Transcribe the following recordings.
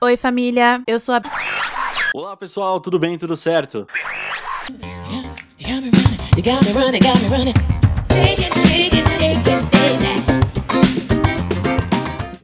Oi, família. Eu sou a. Olá, pessoal. Tudo bem? Tudo certo?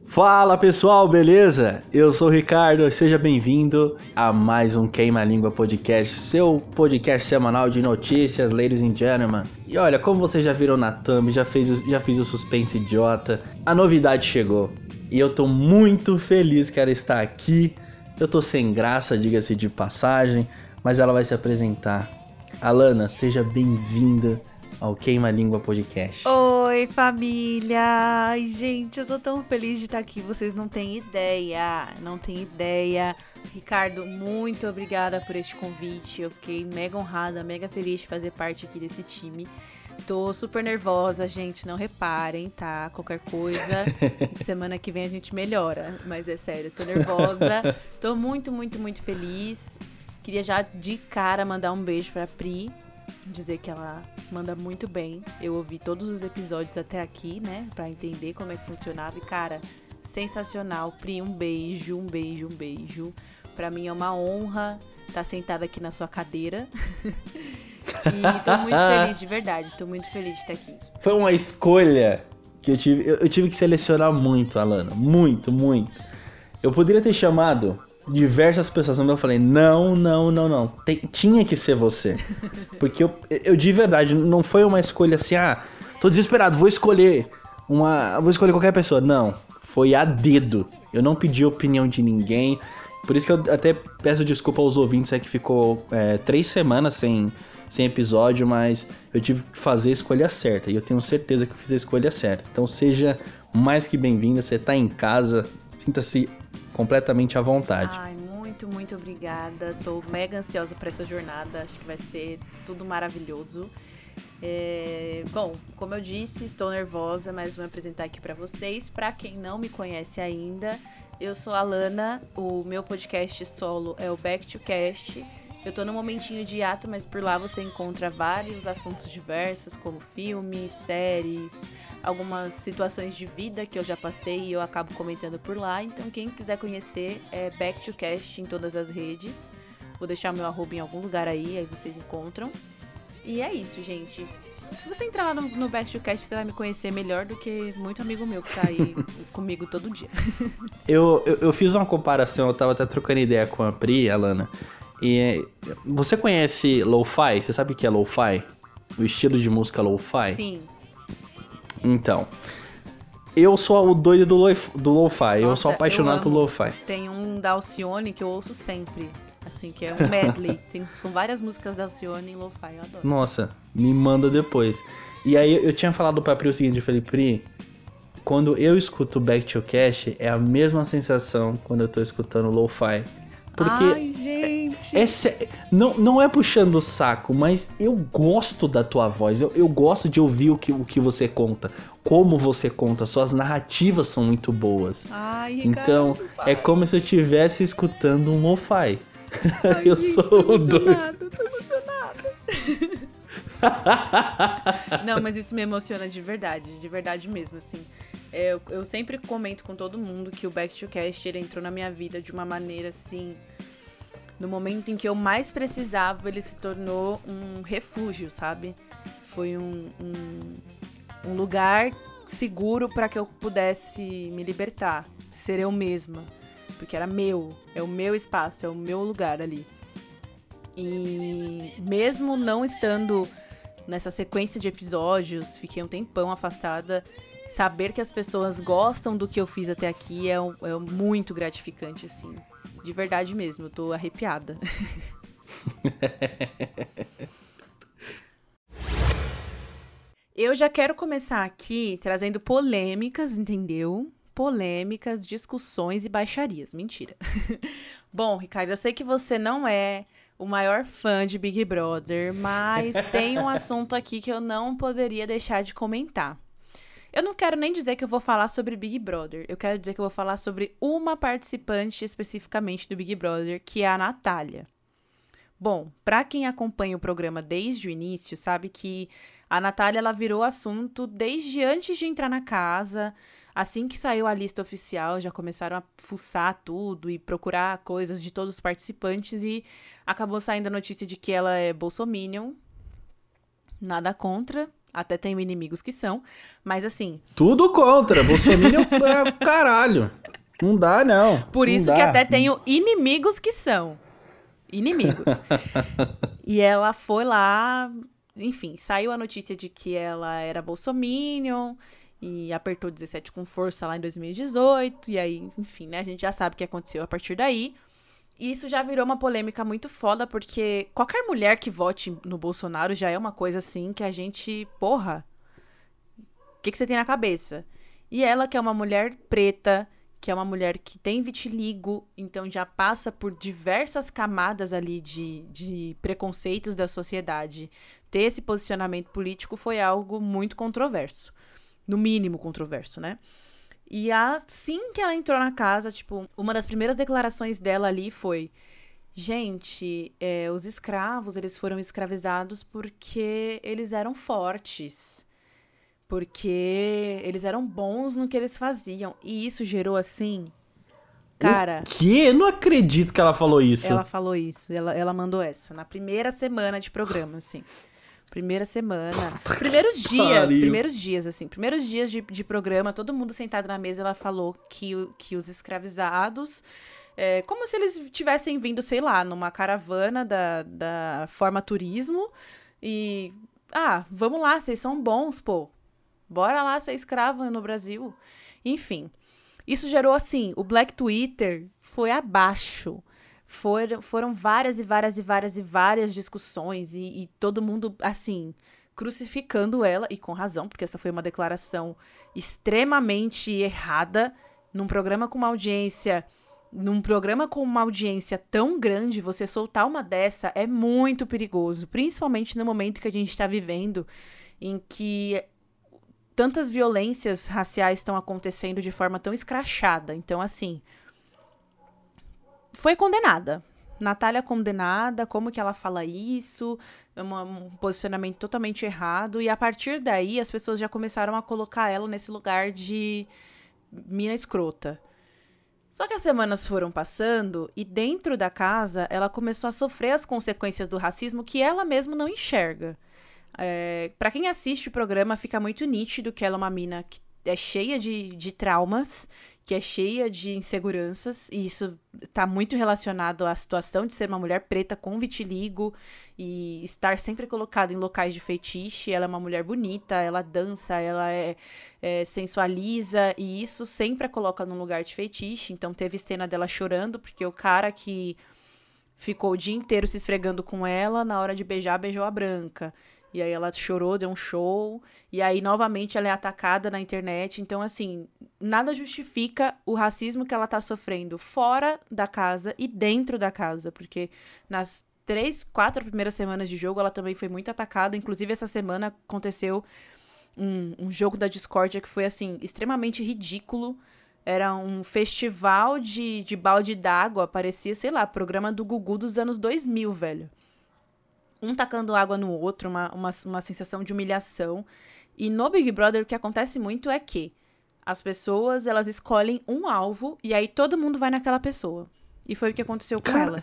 Fala pessoal, beleza? Eu sou o Ricardo, seja bem-vindo a mais um Queima Língua Podcast, seu podcast semanal de notícias, ladies and gentlemen. E olha, como vocês já viram na thumb, já, fez, já fiz o suspense idiota, a novidade chegou. E eu tô muito feliz que ela está aqui. Eu tô sem graça, diga-se de passagem, mas ela vai se apresentar. Alana, seja bem-vinda ao Queima Língua Podcast. Oi, família! Ai, gente, eu tô tão feliz de estar aqui, vocês não têm ideia, não têm ideia. Ricardo, muito obrigada por este convite. Eu fiquei mega honrada, mega feliz de fazer parte aqui desse time. Tô super nervosa, gente, não reparem, tá? Qualquer coisa, semana que vem a gente melhora. Mas é sério, tô nervosa. Tô muito, muito, muito feliz. Queria já de cara mandar um beijo pra Pri, dizer que ela manda muito bem. Eu ouvi todos os episódios até aqui, né, para entender como é que funcionava e cara, sensacional. Pri, um beijo, um beijo, um beijo. Para mim é uma honra estar tá sentada aqui na sua cadeira. e tô muito feliz de verdade, tô muito feliz de estar aqui. Foi uma escolha que eu tive, eu, eu tive que selecionar muito, Alana, muito, muito. Eu poderia ter chamado diversas pessoas, mas eu falei, não, não, não, não. Tem, tinha que ser você. Porque eu, eu de verdade, não foi uma escolha assim, ah, tô desesperado, vou escolher uma. Vou escolher qualquer pessoa. Não. Foi a dedo. Eu não pedi opinião de ninguém. Por isso que eu até peço desculpa aos ouvintes, é que ficou é, três semanas sem, sem episódio, mas eu tive que fazer a escolha certa. E eu tenho certeza que eu fiz a escolha certa. Então seja mais que bem-vinda, você tá em casa, sinta-se completamente à vontade. Ai, muito, muito obrigada. Tô mega ansiosa para essa jornada. Acho que vai ser tudo maravilhoso. É... Bom, como eu disse, estou nervosa, mas vou me apresentar aqui para vocês. Para quem não me conhece ainda, eu sou a Lana. O meu podcast solo é o Back to Cast. Eu tô num momentinho de ato, mas por lá você encontra vários assuntos diversos, como filmes, séries, algumas situações de vida que eu já passei e eu acabo comentando por lá. Então, quem quiser conhecer é Back to Cast em todas as redes. Vou deixar meu arroba em algum lugar aí, aí vocês encontram. E é isso, gente. Se você entrar lá no, no Back to Cast, você vai me conhecer melhor do que muito amigo meu que tá aí comigo todo dia. eu, eu, eu, fiz uma comparação, eu tava até trocando ideia com a Pri, Alana. E você conhece lo-fi? Você sabe o que é lo-fi? O estilo de música lo-fi? Sim. Então, eu sou o doido do, lo, do lo-fi, eu sou apaixonado por lo-fi. Tem um da Alcione que eu ouço sempre, assim, que é um medley. Tem, são várias músicas da Alcione em lo-fi, eu adoro. Nossa, me manda depois. E aí eu tinha falado pra Pri o seguinte, falei, Pri, quando eu escuto Back to Cash, é a mesma sensação quando eu tô escutando lo-fi. Porque Ai, gente. É, não, não é puxando o saco, mas eu gosto da tua voz. Eu, eu gosto de ouvir o que, o que você conta. Como você conta. Suas narrativas são muito boas. Ai, então, é como se eu estivesse escutando um lo-fi. eu gente, sou o doido. Tô emocionada. Não, mas isso me emociona de verdade, de verdade mesmo, assim. Eu, eu sempre comento com todo mundo que o Back to Cast ele entrou na minha vida de uma maneira assim. No momento em que eu mais precisava, ele se tornou um refúgio, sabe? Foi um, um, um lugar seguro para que eu pudesse me libertar, ser eu mesma. Porque era meu, é o meu espaço, é o meu lugar ali. E mesmo não estando nessa sequência de episódios, fiquei um tempão afastada saber que as pessoas gostam do que eu fiz até aqui é, é muito gratificante, assim. De verdade mesmo, eu tô arrepiada. eu já quero começar aqui trazendo polêmicas, entendeu? Polêmicas, discussões e baixarias. Mentira. Bom, Ricardo, eu sei que você não é o maior fã de Big Brother, mas tem um assunto aqui que eu não poderia deixar de comentar. Eu não quero nem dizer que eu vou falar sobre Big Brother. Eu quero dizer que eu vou falar sobre uma participante especificamente do Big Brother, que é a Natália. Bom, para quem acompanha o programa desde o início, sabe que a Natália ela virou assunto desde antes de entrar na casa. Assim que saiu a lista oficial, já começaram a fuçar tudo e procurar coisas de todos os participantes e acabou saindo a notícia de que ela é bolsominion. Nada contra, até tenho inimigos que são, mas assim. Tudo contra, bolsominion é caralho. Não dá, não. Por não isso dá. que até tenho inimigos que são. Inimigos. e ela foi lá, enfim, saiu a notícia de que ela era bolsominion e apertou 17 com força lá em 2018, e aí, enfim, né, a gente já sabe o que aconteceu a partir daí. E isso já virou uma polêmica muito foda, porque qualquer mulher que vote no Bolsonaro já é uma coisa assim que a gente, porra, o que, que você tem na cabeça? E ela, que é uma mulher preta, que é uma mulher que tem vitiligo, então já passa por diversas camadas ali de, de preconceitos da sociedade. Ter esse posicionamento político foi algo muito controverso. No mínimo controverso, né? E assim que ela entrou na casa, tipo, uma das primeiras declarações dela ali foi: Gente, é, os escravos, eles foram escravizados porque eles eram fortes porque eles eram bons no que eles faziam. E isso gerou assim. Cara. O quê? Eu não acredito que ela falou isso. Ela falou isso. Ela, ela mandou essa. Na primeira semana de programa, assim. Primeira semana. Primeiros dias. Pariu. Primeiros dias, assim. Primeiros dias de, de programa, todo mundo sentado na mesa, ela falou que, que os escravizados. É, como se eles tivessem vindo, sei lá, numa caravana da, da forma turismo. E. Ah, vamos lá, vocês são bons, pô. Bora lá ser escrava no Brasil. Enfim. Isso gerou assim, o Black Twitter foi abaixo. Foram, foram várias e várias e várias e várias discussões e, e todo mundo, assim, crucificando ela, e com razão, porque essa foi uma declaração extremamente errada num programa com uma audiência. Num programa com uma audiência tão grande, você soltar uma dessa é muito perigoso, principalmente no momento que a gente está vivendo, em que tantas violências raciais estão acontecendo de forma tão escrachada. Então, assim. Foi condenada. Natália condenada, como que ela fala isso? É um posicionamento totalmente errado. E a partir daí, as pessoas já começaram a colocar ela nesse lugar de mina escrota. Só que as semanas foram passando e dentro da casa ela começou a sofrer as consequências do racismo que ela mesma não enxerga. É, para quem assiste o programa, fica muito nítido que ela é uma mina que é cheia de, de traumas, que é cheia de inseguranças, e isso tá muito relacionado à situação de ser uma mulher preta com vitiligo e estar sempre colocada em locais de feitiço. Ela é uma mulher bonita, ela dança, ela é, é, sensualiza, e isso sempre a coloca num lugar de feitiço. Então teve cena dela chorando, porque o cara que ficou o dia inteiro se esfregando com ela, na hora de beijar, beijou a branca. E aí ela chorou, deu um show. E aí, novamente, ela é atacada na internet. Então, assim, nada justifica o racismo que ela tá sofrendo fora da casa e dentro da casa. Porque nas três, quatro primeiras semanas de jogo, ela também foi muito atacada. Inclusive, essa semana aconteceu um, um jogo da Discordia que foi, assim, extremamente ridículo. Era um festival de, de balde d'água. Parecia, sei lá, programa do Gugu dos anos 2000, velho um tacando água no outro, uma, uma, uma sensação de humilhação. E no Big Brother o que acontece muito é que as pessoas, elas escolhem um alvo e aí todo mundo vai naquela pessoa. E foi o que aconteceu com Cara, ela.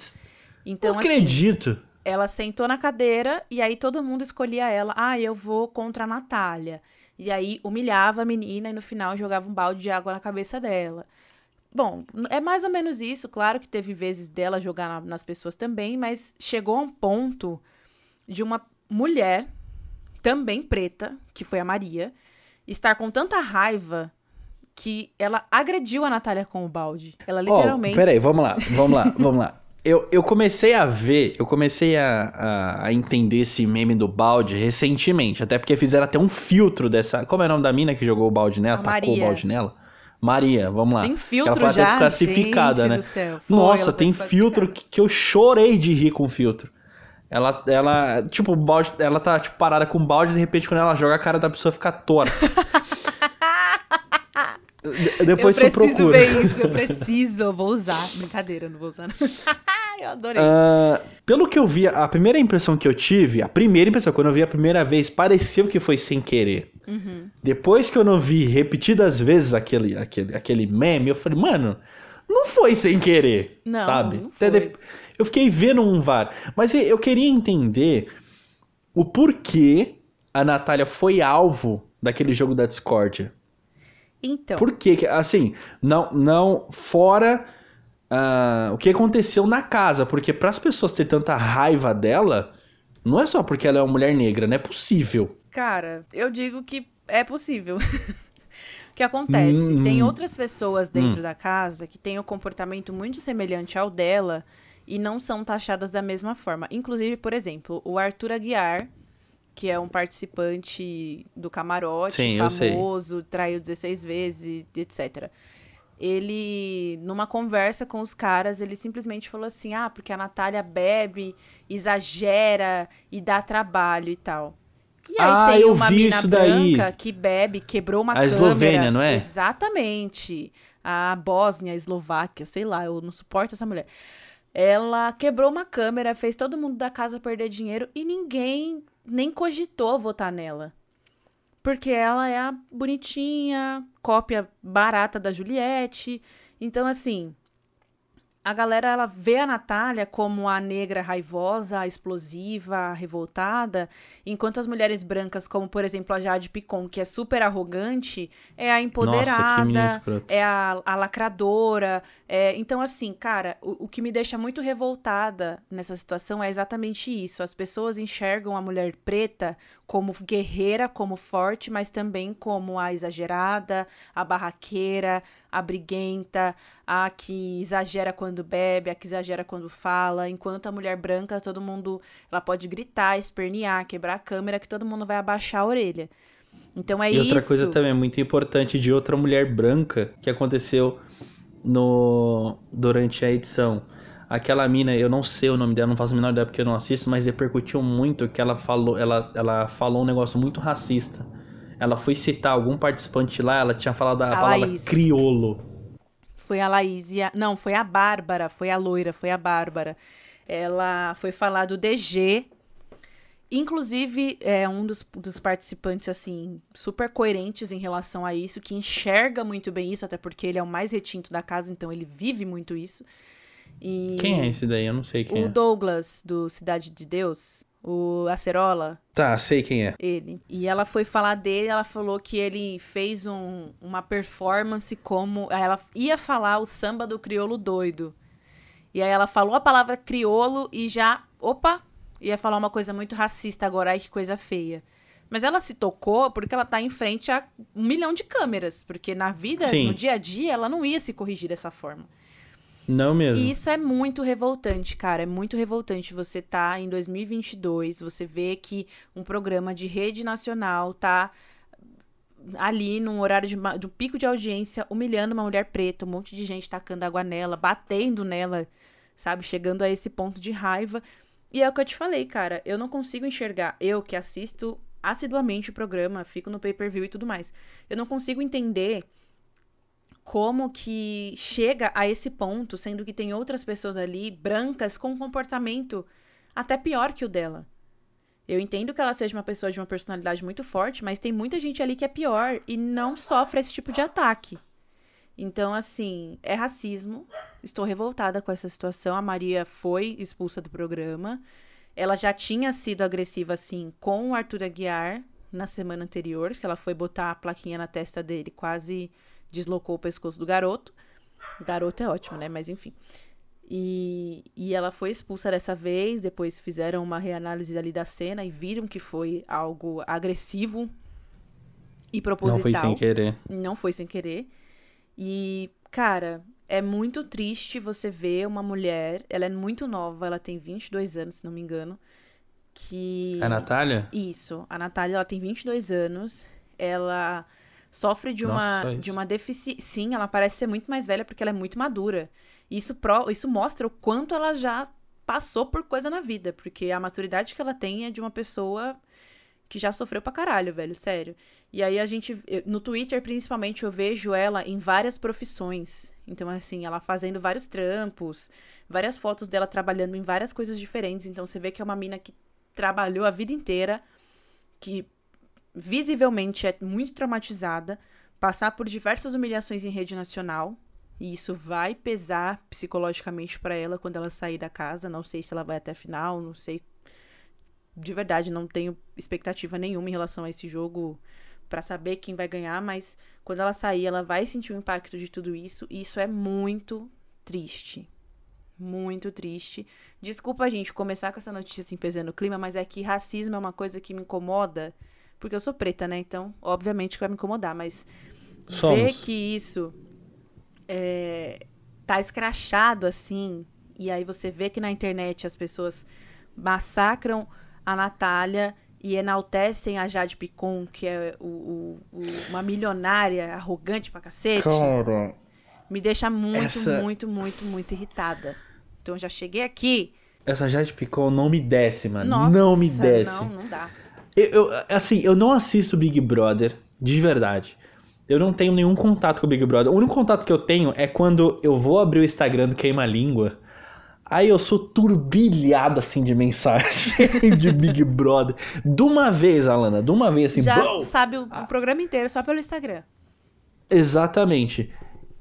Então, não assim, acredito. ela sentou na cadeira e aí todo mundo escolhia ela. Ah, eu vou contra a Natália. E aí humilhava a menina e no final jogava um balde de água na cabeça dela. Bom, é mais ou menos isso. Claro que teve vezes dela jogar na- nas pessoas também, mas chegou a um ponto de uma mulher, também preta, que foi a Maria, estar com tanta raiva que ela agrediu a Natália com o balde. Ela literalmente. peraí, vamos lá, vamos lá, vamos lá. Eu, eu comecei a ver, eu comecei a, a, a entender esse meme do balde recentemente, até porque fizeram até um filtro dessa. Como é o nome da mina que jogou o balde nela? A Maria. o balde nela? Maria, vamos lá. Tem Ela filtro foi até já, desclassificada, gente né? Foi, Nossa, ela foi tem filtro que, que eu chorei de rir com filtro. Ela, ela, tipo, balde, ela tá tipo, parada com o balde e de repente quando ela joga a cara da pessoa fica torta. De- Depois eu preciso ver isso, eu preciso, eu vou usar. Brincadeira, eu não vou usar. eu adorei. Ah, pelo que eu vi, a primeira impressão que eu tive, a primeira impressão, quando eu vi a primeira vez, pareceu que foi sem querer. Uhum. Depois que eu não vi repetidas vezes aquele, aquele, aquele meme, eu falei, mano, não foi sem querer, Não, sabe? não Até foi. de- Eu fiquei vendo um VAR. Mas eu queria entender o porquê a Natália foi alvo daquele jogo da discórdia. Então, Por quê? que- Assim, não, não fora ah, o que aconteceu na casa, porque para as pessoas ter tanta raiva dela, não é só porque ela é uma mulher negra, não é possível. cara, eu digo que é possível. o que acontece? Hum, Tem hum. outras pessoas dentro da casa que têm um comportamento muito semelhante ao dela e não são taxadas da mesma forma. Inclusive, por exemplo, o Arthur Aguiar, que é um participante do camarote, Sim, famoso, traiu 16 vezes, etc. Ele, numa conversa com os caras, ele simplesmente falou assim: ah, porque a Natália bebe, exagera e dá trabalho e tal. E aí Ah, tem eu uma vi mina isso daí. branca que bebe, quebrou uma A câmera. Eslovênia, não é? Exatamente. A Bósnia, a Eslováquia, sei lá, eu não suporto essa mulher. Ela quebrou uma câmera, fez todo mundo da casa perder dinheiro e ninguém nem cogitou votar nela. Porque ela é a bonitinha, cópia barata da Juliette. Então, assim, a galera ela vê a Natália como a negra raivosa, a explosiva, a revoltada, enquanto as mulheres brancas, como por exemplo a Jade Picon, que é super arrogante, é a Nossa, empoderada, escrota. é a, a lacradora. é- então, assim, cara, o, o que me deixa muito revoltada nessa situação é exatamente isso. As pessoas enxergam a mulher preta como guerreira, como forte, mas também como a exagerada, a barraqueira, a briguenta, a que exagera quando bebe, a que exagera quando fala, enquanto a mulher branca, todo mundo, ela pode gritar, espernear, quebrar a câmera, que todo mundo vai abaixar a orelha. Então é e outra isso. coisa também muito importante de outra mulher branca que aconteceu no durante a edição. Aquela mina, eu não sei o nome dela, não faço a menor ideia porque eu não assisto, mas repercutiu muito que ela falou, ela, ela falou um negócio muito racista. Ela foi citar algum participante lá, ela tinha falado a, A palavra Laís. criolo. Foi a Laís e a... Não, foi a Bárbara, foi a loira, foi a Bárbara. Ela foi falar do DG. Inclusive, é um dos, dos participantes, assim, super coerentes em relação a isso, que enxerga muito bem isso, até porque ele é o mais retinto da casa, então ele vive muito isso. E Quem é esse daí? Eu não sei quem o é. Douglas, do Cidade de Deus, o Acerola, Tá, sei quem é. ele. E ela foi falar dele, ela falou que ele fez um- uma performance como. Ela ia falar o samba do crioulo doido. E aí ela falou a palavra crioulo e já. Opa! Ia falar uma coisa muito racista agora, ai que coisa feia. Mas ela se tocou porque ela tá em frente a um milhão de câmeras. Porque na vida, Sim. no dia a dia, ela não ia se corrigir dessa forma. Não mesmo. E isso é muito revoltante, cara. É muito revoltante você tá em 2022, você vê que um programa de rede nacional tá ali num horário de, do pico de audiência, humilhando uma mulher preta, um monte de gente tacando água nela, batendo nela, sabe? Chegando a esse ponto de raiva. E é o que eu te falei, cara. Eu não consigo enxergar. Eu que assisto assiduamente o programa, fico no pay-per-view e tudo mais. Eu não consigo entender como que chega a esse ponto, sendo que tem outras pessoas ali, brancas, com um comportamento até pior que o dela. Eu entendo que ela seja uma pessoa de uma personalidade muito forte, mas tem muita gente ali que é pior e não sofre esse tipo de ataque. Então, assim, é racismo. Estou revoltada com essa situação. A Maria foi expulsa do programa. Ela já tinha sido agressiva, assim, com o Arthur Aguiar na semana anterior, que ela foi botar a plaquinha na testa dele, quase deslocou o pescoço do garoto. Garoto é ótimo, né? Mas enfim. E, e ela foi expulsa dessa vez, depois fizeram uma reanálise ali da cena e viram que foi algo agressivo e proposital. Não foi sem querer. Não foi sem querer. E, cara, é muito triste você ver uma mulher, ela é muito nova, ela tem 22 anos, se não me engano, que... A Natália? Isso, a Natália, ela tem 22 anos, ela sofre de Nossa, uma, isso. de uma deficiência... Sim, ela parece ser muito mais velha porque ela é muito madura. Isso, pro... Isso mostra o quanto ela já passou por coisa na vida, porque a maturidade que ela tem é de uma pessoa que já sofreu pra caralho, velho, sério. E aí a gente, no Twitter principalmente, eu vejo ela em várias profissões. Então, assim, ela fazendo vários trampos, várias fotos dela trabalhando em várias coisas diferentes. Então, você vê que é uma mina que trabalhou a vida inteira, que visivelmente é muito traumatizada, passar por diversas humilhações em rede nacional, e isso vai pesar psicologicamente para ela quando ela sair da casa. Não sei se ela vai até a final, não sei. De verdade, não tenho expectativa nenhuma em relação a esse jogo para saber quem vai ganhar, mas quando ela sair, ela vai sentir o impacto de tudo isso, e isso é muito triste. Muito triste. Desculpa, gente, começar com essa notícia assim pesando o clima, mas é que racismo é uma coisa que me incomoda, porque eu sou preta, né? Então, obviamente que vai me incomodar, mas Somos. ver que isso é, tá escrachado assim, e aí você vê que na internet as pessoas massacram a Natália e enaltecem a Jade Picon, que é o, o, o, uma milionária arrogante pra cacete. Cara, me deixa muito, essa... muito, muito, muito irritada. Então já cheguei aqui. Essa Jade Picon não me desce, mano. Nossa, não me desce. Não, não dá. Eu, eu, assim, eu não assisto Big Brother, de verdade. Eu não tenho nenhum contato com o Big Brother. O único contato que eu tenho é quando eu vou abrir o Instagram do Queima Língua. Aí eu sou turbilhado assim de mensagem de Big Brother. De uma vez, Alana, de uma vez assim. Já sabe o, o, programa inteiro só pelo Instagram. Exatamente.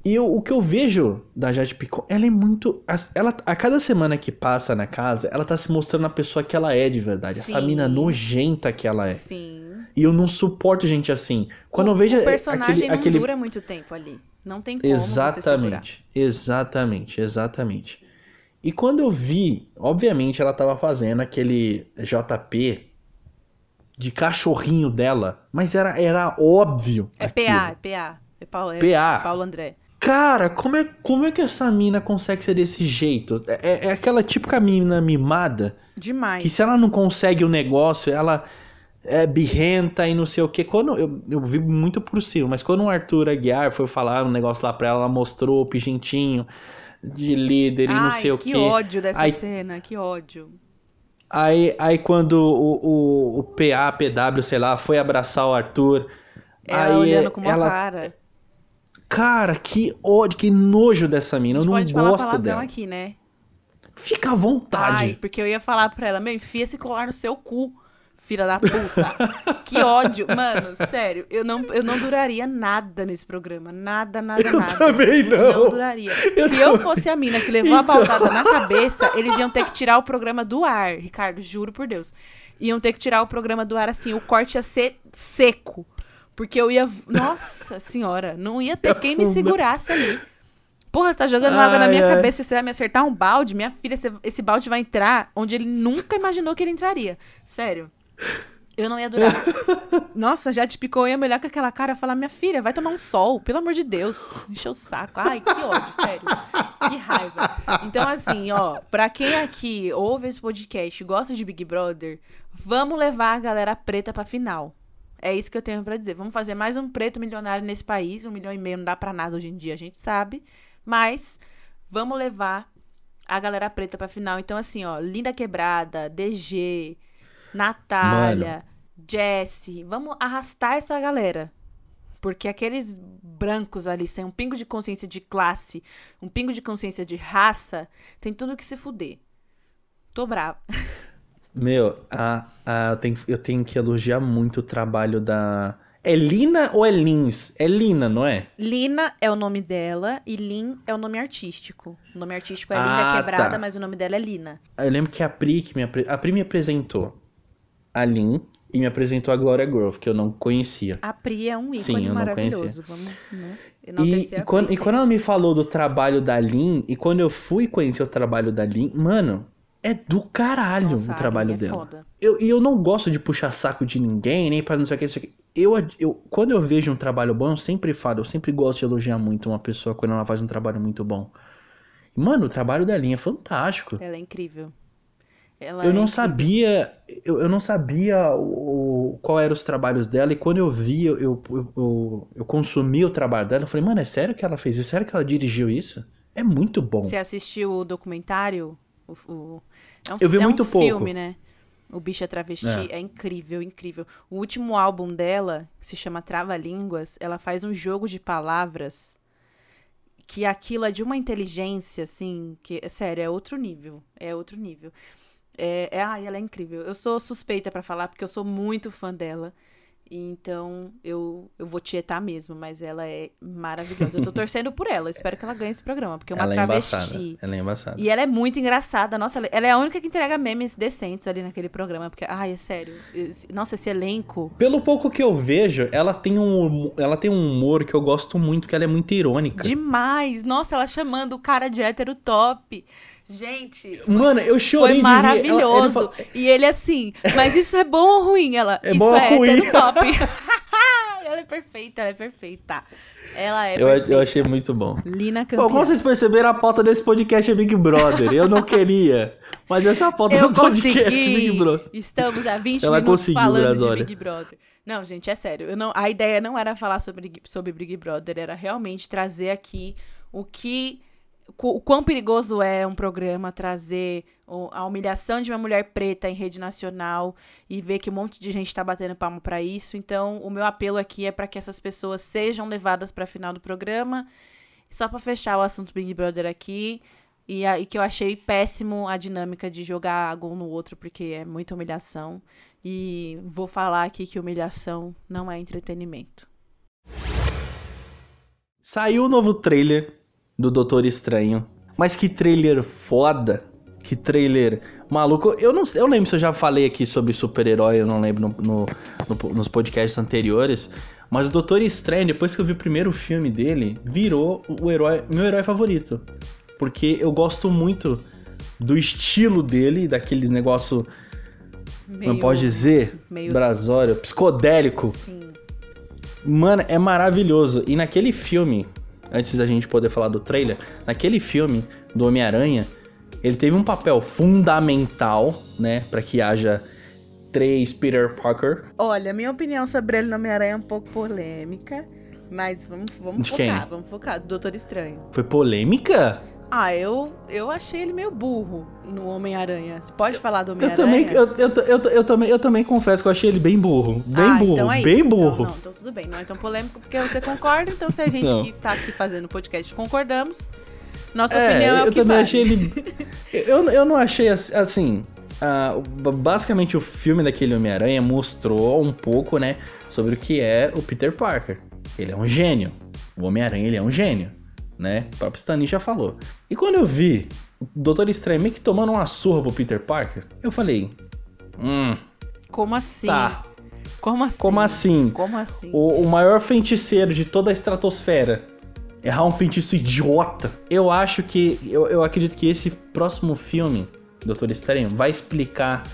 E eu, o que eu vejo da Jade Picon, ela é muito. Ela, a cada semana que passa na casa, ela tá se mostrando a pessoa que ela é de verdade. Sim. Essa mina nojenta que ela é. Sim. E eu não suporto gente assim. Quando o, eu vejo. O personagem aquele, não aquele... dura muito tempo ali. Não tem como Exatamente. Exatamente, exatamente. E quando eu vi, obviamente ela tava fazendo aquele JP de cachorrinho dela, mas era, era óbvio. É aquilo. PA, é PA. É Paulo, é PA. Paulo André. Cara, como é, como é que essa mina consegue ser desse jeito? É, é aquela típica mina mimada. Demais. Que se ela não consegue o negócio, ela é birrenta e não sei o que. Quando eu, eu vi muito por cima, mas quando o Arthur Aguiar foi falar um negócio lá pra ela, ela mostrou o pigentinho de líder e Ai, não sei o que. Que ódio dessa aí, cena, que ódio. Aí, aí quando o, o, o PA, PW, sei lá, foi abraçar o Arthur. Ela aí olhando com uma ela, cara. Cara, que ódio, que nojo dessa mina. Eu não pode gosto falar dela. aqui, né? Fica à vontade. Ai, porque eu ia falar pra ela, meu, enfia esse colar no seu cu, filha da puta. que ódio. Mano, sério, eu não, eu não duraria nada nesse programa. Nada, nada, eu nada. também não. Não duraria. Eu Se eu fosse a mina que levou então... a baldada na cabeça, eles iam ter que tirar o programa do ar, Ricardo, juro por Deus. Iam ter que tirar o programa do ar assim, o corte ia ser seco. Porque eu ia. Nossa senhora, não ia ter quem me segurasse ali. Porra, você tá jogando água na minha ai. cabeça e você vai me acertar um balde? Minha filha, esse balde vai entrar onde ele nunca imaginou que ele entraria. Sério. Eu não ia durar. Nossa, já te picou, eu ia melhor com aquela cara falar: Minha filha, vai tomar um sol, pelo amor de Deus. Encheu o saco. Ai, que ódio, sério. Que raiva. Então, assim, ó, pra quem aqui ouve esse podcast e gosta de Big Brother, vamos levar a galera preta pra final. É isso que eu tenho para dizer. Vamos fazer mais um preto milionário nesse país. Um milhão e meio não dá para nada hoje em dia, a gente sabe. Mas vamos levar a galera preta pra final. Então, assim, ó, Linda Quebrada, DG, Natália, Jesse. Vamos arrastar essa galera. Porque aqueles brancos ali, sem um pingo de consciência de classe, um pingo de consciência de raça, tem tudo que se fuder. Tô brava. Meu, a, a, eu, tenho, eu tenho que elogiar muito o trabalho da. É Lina ou é Lins? É Lina, não é? Lina é o nome dela e Lin é o nome artístico. O nome artístico é ah, Linda Quebrada, tá. mas o nome dela é Lina. Eu lembro que a Pri, que me, a Pri me apresentou a Lin e me apresentou a Gloria Grove, que eu não conhecia. A Pri é um ícone Sim, maravilhoso. Vamos, né? E, e, quando, e, quando, ela me falou do trabalho da Lin, e quando eu fui conhecer o trabalho da Lin, mano, é do caralho Nossa, o trabalho é dela. Foda. Eu, e eu não gosto de puxar saco de ninguém, nem para não sei o que, isso aqui. Eu, eu, quando eu vejo um trabalho bom, eu sempre falo, eu sempre gosto de elogiar muito uma pessoa quando ela faz um trabalho muito bom. Mano, o trabalho da Linha é fantástico. Ela é incrível. Ela eu é não incrível. sabia, eu, eu não sabia o, qual eram os trabalhos dela, e quando eu vi, eu, eu, eu, eu consumi o trabalho dela, eu falei, mano, é sério que ela fez isso? É sério que ela dirigiu isso? É muito bom. Você assistiu o documentário? O, o, é um, eu vi é muito um pouco. filme, né? O Bicha Travesti é. é. incrível, incrível. O último álbum dela, que se chama Trava Línguas, ela faz um jogo de palavras que aquilo é de uma inteligência, assim, que, é sério, é outro nível. É outro nível. É, é, ai, ela é incrível. Eu sou suspeita para falar porque eu sou muito fã dela. Então eu, eu vou tietar mesmo, mas ela é maravilhosa. Eu tô torcendo por ela, espero que ela ganhe esse programa, porque é uma ela travesti. É embaçada. Ela é embaçada. E ela é muito engraçada. Nossa, ela é a única que entrega memes decentes ali naquele programa. Porque, ai, é sério. Nossa, esse elenco. Pelo pouco que eu vejo, ela tem um, ela tem um humor que eu gosto muito, que ela é muito irônica. Demais! Nossa, ela chamando o cara de hétero top. Gente. Mano, eu chorei foi maravilhoso. Ela, ele E ele assim, mas isso é bom ou ruim? Ela, é isso bom é ruim. hétero top. ela é perfeita, ela é perfeita. Ela é eu, perfeita. eu achei muito bom. Lina campeã. Bom, como vocês perceberam, a pauta desse podcast é Big Brother. Eu não queria. Mas essa é a pauta eu do podcast consegui. Big Brother. Estamos há 20 Ela minutos falando Brasória. de Big Brother. Não, gente, é sério. Eu não, a ideia não era falar sobre, sobre Big Brother, era realmente trazer aqui o que o quão perigoso é um programa trazer a humilhação de uma mulher preta em rede nacional e ver que um monte de gente está batendo palma para isso. Então, o meu apelo aqui é para que essas pessoas sejam levadas para a final do programa. Só para fechar o assunto Big Brother aqui, e, a, e que eu achei péssimo a dinâmica de jogar água um no outro, porque é muita humilhação. E vou falar aqui que humilhação não é entretenimento. Saiu o novo trailer do Doutor Estranho. Mas que trailer foda. Que trailer maluco. Eu não eu lembro se eu já falei aqui sobre super-herói, eu não lembro no, no, no, nos podcasts anteriores. Mas o Doutor Estranho, depois que eu vi o primeiro filme dele, virou o herói, meu herói favorito. Porque eu gosto muito do estilo dele, daqueles negócio. Meio, não pode dizer? Meio Brasório, psicodélico. Sim. Mano, é maravilhoso. E naquele filme, antes da gente poder falar do trailer, naquele filme do Homem-Aranha, ele teve um papel fundamental, né, para que haja três Peter Parker. Olha, minha opinião sobre ele no Homem-Aranha é um pouco polêmica, mas vamos, vamos De focar, quem? vamos focar. Do Doutor Estranho. Foi polêmica? Ah, eu, eu achei ele meio burro no Homem-Aranha. Você pode falar do Eu Homem-Aranha? também, eu, eu, eu, eu, também, eu também confesso que eu achei ele bem burro. Bem ah, burro, então é bem isso. burro. Então, não, então tudo bem. Não é tão polêmico porque você concorda. Então, se a gente Não. que tá aqui fazendo o podcast concordamos, nossa É, opinião é eu o que também vale. achei ele. eu, eu não achei ass- assim. b- basicamente, o filme daquele Homem-Aranha mostrou um pouco, né, sobre o que é o Peter Parker. Ele é um gênio. O Homem-Aranha, ele é um gênio, né? O próprio Stanley já falou. E quando eu vi o Doutor Estranho meio que tomando uma surra pro Peter Parker, eu falei. Hum, Como assim? tá. Como assim? Como assim? Como assim? O, o maior feiticeiro de toda a estratosfera. Errar um feitiço idiota. Eu acho que. Eu, eu acredito que esse próximo filme, Doutor Estranho, vai explicar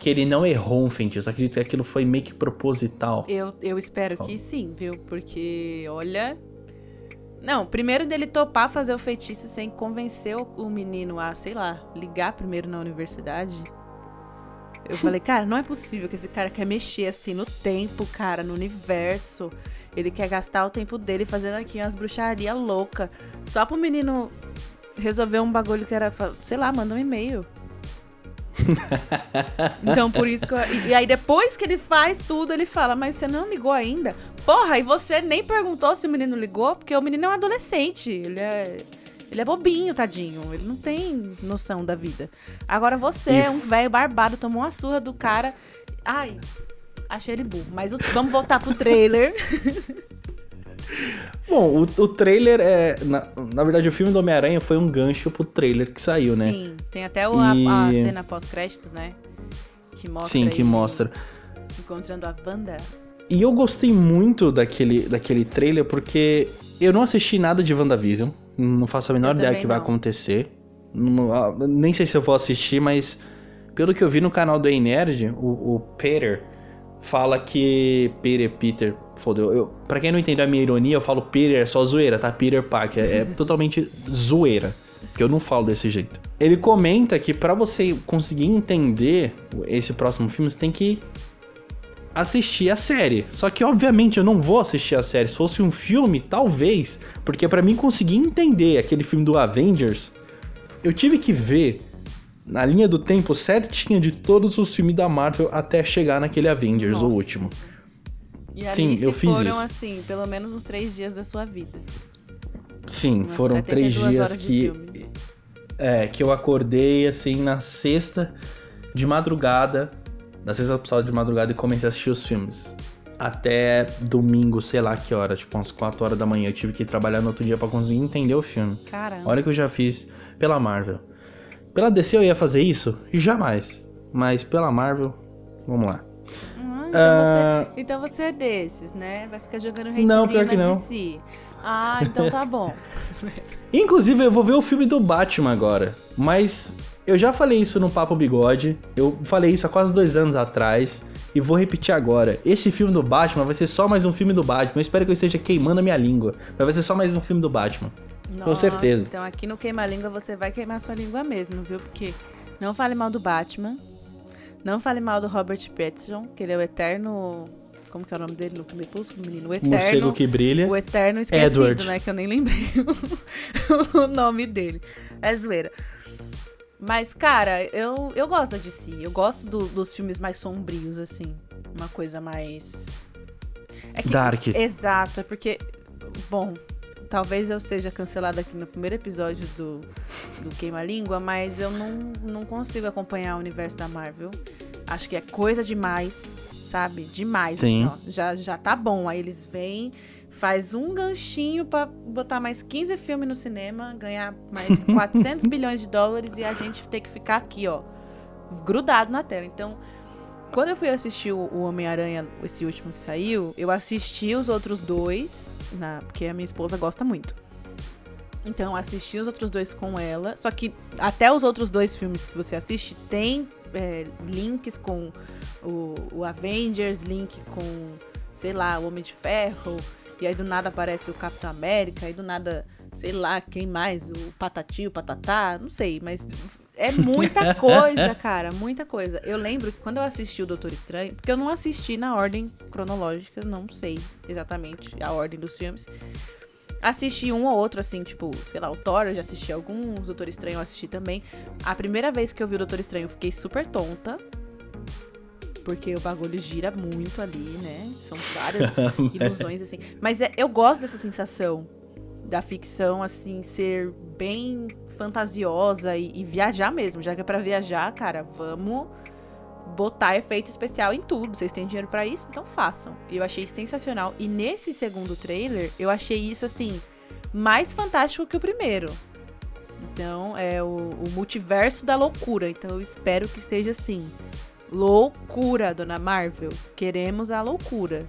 que ele não errou um feitiço. Eu acredito que aquilo foi meio que proposital. Eu, eu espero que sim, viu? Porque, olha. Não, primeiro dele topar fazer o feitiço sem convencer o, menino a, sei lá, ligar primeiro na universidade. Eu falei, cara, não é possível que esse cara quer mexer assim no tempo, cara, no universo. Ele quer gastar o tempo dele fazendo aqui umas bruxarias loucas. Só pro menino resolver um bagulho que era, sei lá, manda um e-mail. Então, por isso que eu, e, e aí depois que ele faz tudo, ele fala, mas você não ligou ainda? Porra, e você nem perguntou se o menino ligou, porque o menino é um adolescente, ele é ele é bobinho, tadinho, ele não tem noção da vida. Agora você, E- é um velho barbado, tomou uma surra do cara. Ai, achei ele burro. Mas o- vamos voltar pro trailer. Bom, o, o trailer é. Na, na verdade, o filme do Homem-Aranha foi um gancho pro trailer que saiu, né? Sim, tem até o- a, a E- cena pós-créditos, né? Que mostra Sim, que mostra. encontrando a Wanda. E eu gostei muito daquele, daquele trailer porque eu não assisti nada de WandaVision. Não faço a menor Eu ideia do que vai não. acontecer. Não- ah, nem sei se eu vou assistir, mas pelo que eu vi no canal do Nerd, o, o Peter fala que. Peter, Peter. Fodeu. Eu, pra quem não entendeu a minha ironia, eu falo Peter é só zoeira, tá? Peter Parker. É, é totalmente zoeira. Porque eu não falo desse jeito. Ele comenta que pra você conseguir entender esse próximo filme, você tem que assistir a série. Só que, obviamente, eu não vou assistir a série. Se fosse um filme, talvez. Porque pra mim conseguir entender aquele filme do Avengers, eu tive que ver na linha do tempo certinha de todos os filmes da Marvel até chegar naquele Avengers, o Nossa. último. E ali Sim, se eu fiz foram, isso. assim, pelo menos uns três dias da sua vida. Sim, Umas foram três 72 dias que. É, que eu acordei assim na sexta de madrugada. Na sexta pro sábado de madrugada e comecei a assistir os filmes. até domingo, sei lá que hora, tipo umas 4 horas da manhã. Eu tive que trabalhar no outro dia pra conseguir entender o filme. Caramba. Olha que eu já fiz pela Marvel. Pela DC eu ia fazer isso? Jamais. Mas pela Marvel, vamos lá. Ah, então, Ah. você, então você é desses, né? Vai ficar jogando hatezinho Não, pior que não. DC. Ah, então tá bom. Inclusive, eu vou ver o filme do Batman agora. Mas eu já falei isso no Papo Bigode. Eu falei isso há quase dois anos atrás. E vou repetir agora. Esse filme do Batman vai ser só mais um filme do Batman. Eu espero que eu esteja queimando a minha língua. Mas vai ser só mais um filme do Batman. Nossa, certeza. Então aqui no Queima Língua você vai queimar sua língua mesmo, viu? Porque não fale mal do Batman. Não fale mal do Robert Pattinson, que ele é o eterno. Como que é o nome dele no Crepúsculo, menino? O Morcego eterno. que brilha. O eterno esquecido, Edward. né? Que eu nem lembrei o nome dele. É zoeira. Mas, cara, eu, eu gosto da DC. Eu gosto do- dos filmes mais sombrios, assim. Uma coisa mais. É que- Dark. Exato, é porque. Bom, talvez eu seja cancelada aqui no primeiro episódio do, do Queima-Língua, mas eu não, não consigo acompanhar o universo da Marvel. Acho que é coisa demais, sabe? Demais, Sim. assim, ó. Já, já tá bom. Aí eles vêm, faz um ganchinho pra botar mais 15 filmes no cinema, ganhar mais 400 bilhões de dólares e a gente ter que ficar aqui, ó, grudado na tela. Então, quando eu fui assistir o o Homem-Aranha, esse último que saiu, eu assisti os outros dois, na, porque a minha esposa gosta muito. Então, eu assisti os outros dois com ela. Só que até os outros dois filmes que você assiste tem é, links com o, o Avengers, link com, sei lá, o Homem de Ferro. E aí do nada aparece o Capitão América, aí do nada, sei lá, quem mais? O Patati, o Patatá, não sei, mas é muita coisa, cara, muita coisa. Eu lembro que quando eu assisti o Doutor Estranho, porque eu não assisti na ordem cronológica, não sei exatamente a ordem dos filmes. Assisti um ou outro, assim, tipo, sei lá, o Thor, eu já assisti alguns, o Doutor Estranho eu assisti também. A primeira vez que eu vi o Doutor Estranho, eu fiquei super tonta. Porque o bagulho gira muito ali, né? São várias ilusões, assim. Mas é- eu gosto dessa sensação da ficção, assim, ser bem fantasiosa e, e viajar mesmo. Já que é pra viajar, cara, vamos botar efeito especial em tudo. Vocês têm dinheiro pra isso? Então façam. Eu achei sensacional. E nesse segundo trailer, eu achei isso, assim, mais fantástico que o primeiro. Então, é o, o multiverso da loucura. Então, eu espero que seja assim. Loucura, dona Marvel. Queremos a loucura.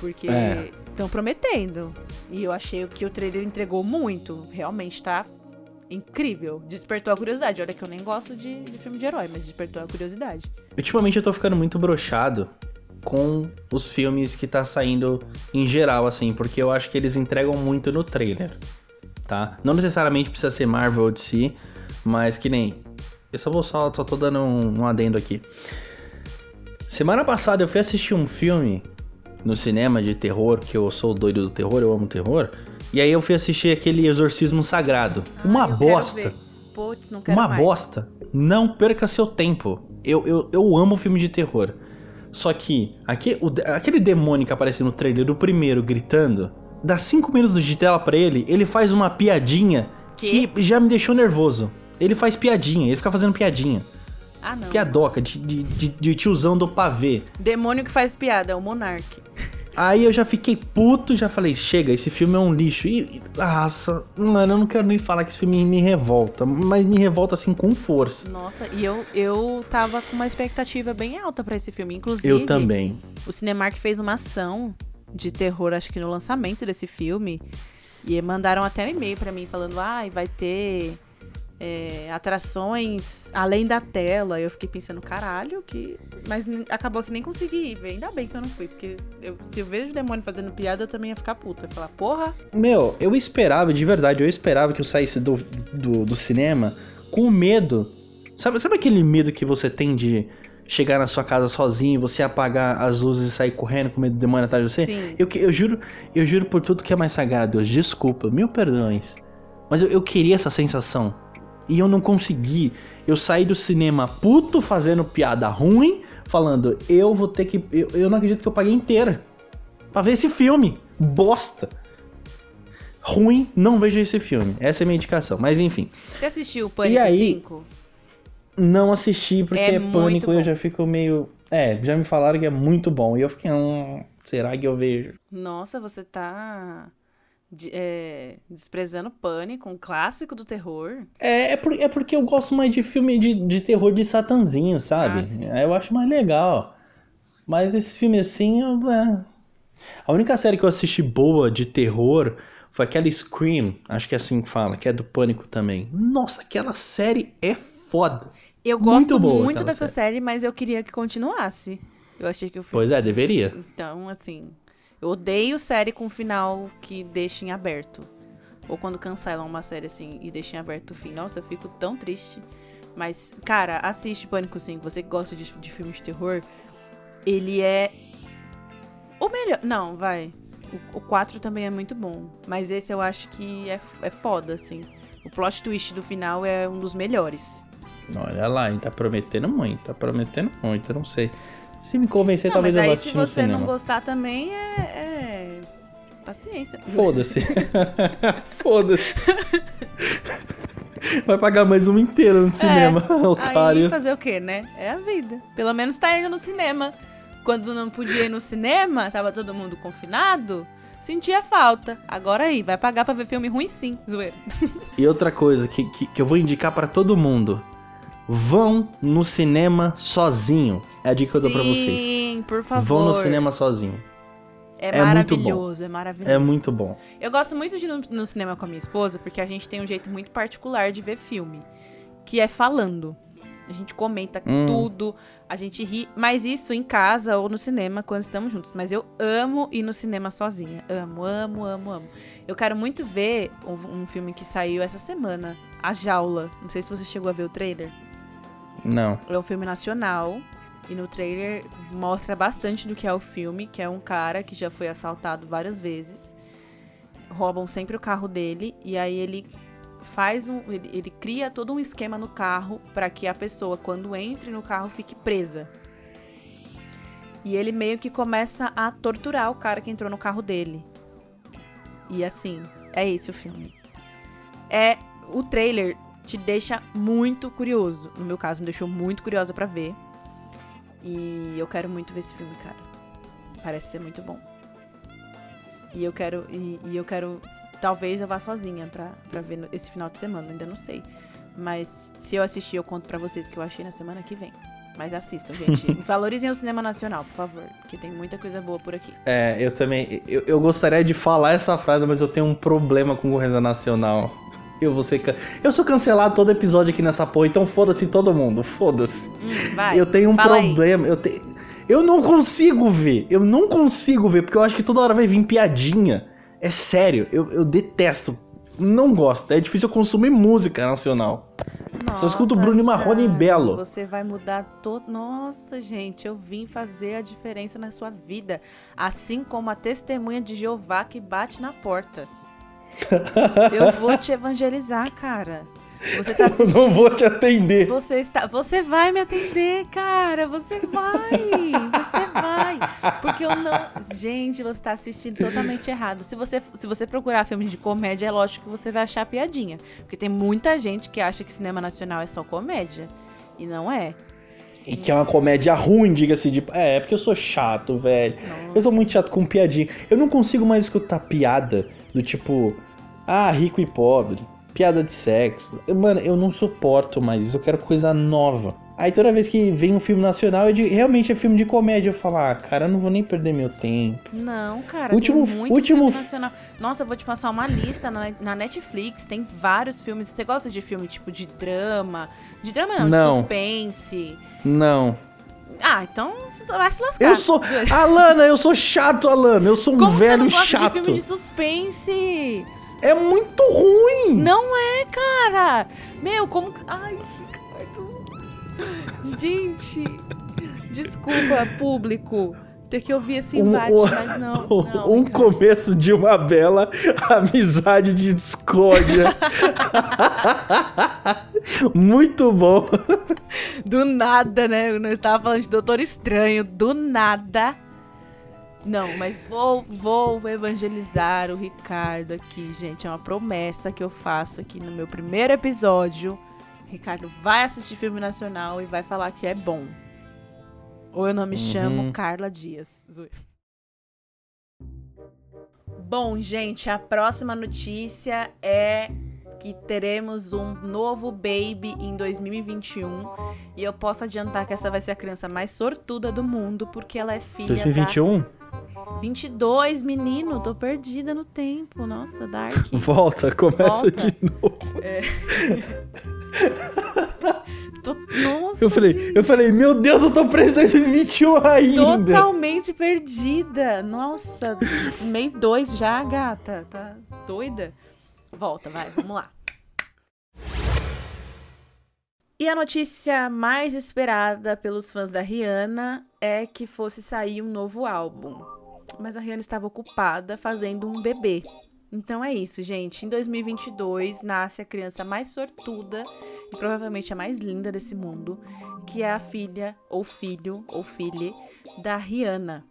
Porque É. estão prometendo. E eu achei que o trailer entregou muito. Realmente tá incrível. Despertou a curiosidade. Olha que eu nem gosto de, de filme de herói, mas despertou a curiosidade. Ultimamente eu tô ficando muito brochado com os filmes que tá saindo em geral, assim, porque eu acho que eles entregam muito no trailer, tá? Não necessariamente precisa ser Marvel ou DC, mas que nem. Eu só vou só, só tô dando um, um adendo aqui. Semana passada eu fui assistir um filme no cinema de terror, que eu sou doido do terror, eu amo terror. E aí eu fui assistir aquele Exorcismo Sagrado. Uma eu quero bosta. Putz, não quero Uma mais. bosta. Não perca seu tempo. Eu, eu, eu amo filme de terror. Só que aque- o aquele demônio que aparece no trailer do primeiro gritando, dá cinco minutos de tela pra ele, ele faz uma piadinha Que? que já me deixou nervoso. Ele faz piadinha, ele fica fazendo piadinha. Ah, não. Piadoca, de, de, de, de tiozão do pavê. Demônio que faz piada, é o Monark. Aí eu já fiquei puto e já falei, chega, esse filme é um lixo. E, e- nossa, mano, eu não quero nem falar que esse filme me revolta, mas me revolta assim com força. Nossa, e eu, eu tava com uma expectativa bem alta pra esse filme. Inclusive, Eu também. o Cinemark fez uma ação de terror, acho que no lançamento desse filme. E mandaram até um e-mail pra mim falando, ai, vai ter é, atrações além da tela. Eu fiquei pensando, caralho, que. Mas acabou que nem consegui ir. Ainda bem que eu não fui, porque eu- se eu vejo o demônio fazendo piada, eu também ia ficar puta. Eu ia falar, porra, Meu, eu esperava, de verdade, eu esperava que eu saísse do, do, do cinema com medo. Sabe, sabe aquele medo que você tem de chegar na sua casa sozinho, você apagar as luzes e sair correndo com medo do demônio atrás de você? Sim. Eu, eu juro, eu juro por tudo que é mais sagrado, Deus, desculpa, mil perdões. Mas eu, eu queria essa sensação. E eu não consegui. Eu saí do cinema puto fazendo piada ruim, falando, eu vou ter que. Eu, eu não acredito que eu paguei inteira. Pra ver esse filme. Bosta. Ruim, não vejo esse filme. Essa é a minha indicação. Mas enfim. você assistiu o Pânico E aí? 5? Não assisti porque É é pânico bom. eu já fico meio. É, já me falaram que é muito bom. E eu fiquei. Hum, será que eu vejo? Nossa, você tá de- é, desprezando Pânico, um clássico do terror. É, é, por- é porque eu gosto mais de filme de, de terror de satanzinho, sabe? Ah, eu acho mais legal. Mas esse filme assim, eu, é. A única série que eu assisti boa de terror foi aquela Scream, acho que é assim que fala, que é do Pânico também. Nossa, aquela série é foda. Eu Muito gosto muito aquela dessa série, mas eu queria que continuasse. Eu achei que o filme. Pois é, deveria. Então, assim, eu odeio série com final que deixa em aberto. Ou quando cancelam uma série assim e deixam em aberto o fim. Nossa, eu fico tão triste. Mas, cara, assiste Pânico 5. Você que gosta de, de filmes de terror, ele é o melhor. Não, vai. O, o 4 também é muito bom. Mas esse eu acho que é, é foda, assim. O plot twist do final é um dos melhores. Olha lá, ele tá prometendo muito, tá prometendo muito, eu não sei. Se me convencer, Não, talvez mas eu vá aí se assistir no você cinema. não gostar também é. é... Paciência. Foda-se. Foda-se. Vai pagar mais uma inteira no cinema, É, Aí otário. fazer o quê, né? É a vida. Pelo menos tá indo no cinema. Quando não podia ir no cinema, tava todo mundo confinado, sentia falta. Agora aí, vai pagar pra ver filme ruim sim, zoeira. E outra coisa que, que, que eu vou indicar pra todo mundo. Vão no cinema sozinho. É a dica que eu dou pra vocês. Sim, por favor. Vão no cinema sozinho. É, é maravilhoso, é maravilhoso. É muito bom. Eu gosto muito de ir no, no cinema com a minha esposa, porque a gente tem um jeito muito particular de ver filme. Que é falando. A gente comenta Hum. tudo, a gente ri. Mas isso em casa ou no cinema quando estamos juntos. Mas eu amo ir no cinema sozinha. Amo, amo, amo, amo. Eu quero muito ver um, um filme que saiu essa semana. A Jaula. Não sei se você chegou a ver o trailer. Não. É um filme nacional. E no trailer mostra bastante do que é o filme, que é um cara que já foi assaltado várias vezes. Roubam sempre o carro dele e aí ele faz um, ele, ele cria todo um esquema no carro para que a pessoa quando entre no carro fique presa. E ele meio que começa a torturar o cara que entrou no carro dele. E assim, é esse o filme. É o trailer te deixa muito curioso. No meu caso, me deixou muito curiosa pra ver. E eu quero muito ver esse filme, cara. Parece ser muito bom. E eu quero. E, e eu quero. Talvez eu vá sozinha pra, pra ver no- esse final de semana, ainda não sei. Mas se eu assistir, eu conto pra vocês que eu achei na semana que vem. Mas assistam, gente. Valorizem o cinema nacional, por favor. Porque tem muita coisa boa por aqui. É, eu também. Eu, eu gostaria de falar essa frase, mas eu tenho um problema com concorrência nacional. Eu vou ser. can- Eu sou cancelado todo episódio aqui nessa porra, então foda-se todo mundo. Foda-se. Hum. Eu tenho um fala aí. problema. Eu, te... eu não consigo ver. Eu não consigo ver, porque eu acho que toda hora vai vir piadinha. É sério, eu, eu detesto. Não gosto. É difícil eu consumir música nacional. Só escuto Nossa, Bruno Marrone e Belo. Você vai mudar todo. Nossa, gente, eu vim fazer a diferença na sua vida. Assim como a testemunha de Jeová que bate na porta. Eu vou te evangelizar, cara. Você tá Eu assistindo. não vou te atender. Você está, você vai me atender, cara. Você vai, você vai, porque eu não, gente, você está assistindo totalmente errado. Se você, se você procurar filmes de comédia, é lógico que você vai achar piadinha, porque tem muita gente que acha que cinema nacional é só comédia e não é. E que é uma comédia ruim, diga-se de. É, é porque eu sou chato, velho. Eu sou muito chato com piadinha. Eu não consigo mais escutar piada do tipo, ah, rico e pobre, piada de sexo. Eu- Mano, eu não suporto mais isso, eu quero coisa nova. Aí toda vez que vem um filme nacional, é de- realmente é filme de comédia, eu falo, ah, cara, eu não vou nem perder meu tempo. Não, cara, Último- tem muito último- filme nacional. Nossa, eu vou te passar uma lista na, na Netflix, tem vários filmes. Você gosta de filme tipo de drama? De drama não, Não. de suspense. Não. Ah, então você vai se lascar. Eu sou. Alana, eu sou chato, Alana. Eu sou um Como você velho não gosta chato. de filme de suspense? É muito ruim. Não é, cara. Meu, como... Ai, Ricardo. Gente. Desculpa, público. Ter que ouvir esse Um- embate, um- mas não, não. um começo de uma bela amizade de discórdia. Muito bom. Do nada, né? Eu não estava falando de Doutor Estranho. Do nada. Não, mas vou, vou evangelizar o Ricardo aqui, gente. É uma promessa que eu faço aqui no meu primeiro episódio. Ricardo vai assistir filme nacional e vai falar que é bom. Ou eu não me Uhum. chamo Carla Dias. Zoeira. Bom, gente, a próxima notícia é que teremos um novo baby em 2021. E eu posso adiantar que essa vai ser a criança mais sortuda do mundo, porque ela é filha 2021? da... 22, menino, tô perdida no tempo. Nossa, Dark. Volta, começa Volta. de novo. É. Tô- Nossa, Eu falei, gente, eu falei, meu Deus, eu tô preso em 2021 ainda. totalmente perdida. Nossa, mês 2 já, gata. Tá doida? Volta, vai, vamos lá. E a notícia mais esperada pelos fãs da Rihanna é que fosse sair um novo álbum. Mas a Rihanna estava ocupada fazendo um bebê. Então é isso, gente. Em 2022 nasce a criança mais sortuda e provavelmente a mais linda desse mundo, que é a filha ou filho ou filha da Rihanna.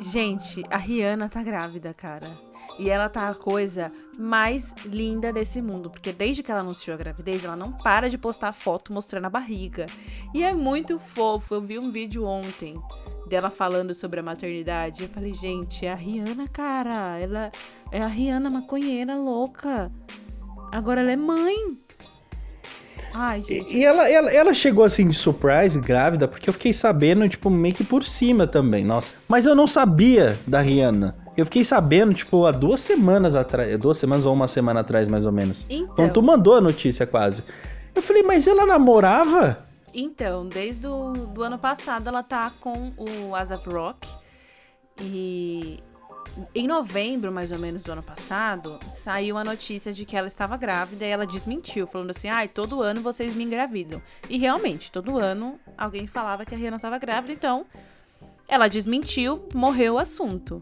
Gente, a Rihanna tá grávida, cara. E ela tá a coisa mais linda desse mundo, porque desde que ela anunciou a gravidez, ela não para de postar foto mostrando a barriga. E é muito fofo. Eu vi um vídeo ontem dela falando sobre a maternidade. Eu falei, gente, é a Rihanna, cara. Ela é a Rihanna maconheira louca. Agora ela é mãe. Ai, gente. E, e ela, ela, ela chegou assim de surprise, grávida, porque eu fiquei sabendo, tipo, meio que por cima também, nossa. Mas eu não sabia da Rihanna. Eu fiquei sabendo, tipo, há duas semanas atrás. Duas semanas ou uma semana atrás, mais ou menos. Então, Quando tu mandou a notícia quase. Eu falei, mas ela namorava? Então, desde o do ano passado ela tá com o ASAP Rock. E em novembro, mais ou menos, do ano passado, saiu a notícia de que ela estava grávida e ela desmentiu, falando assim: ai, todo ano vocês me engravidam. E realmente, todo ano alguém falava que a Rihanna estava grávida, então ela desmentiu, morreu o assunto.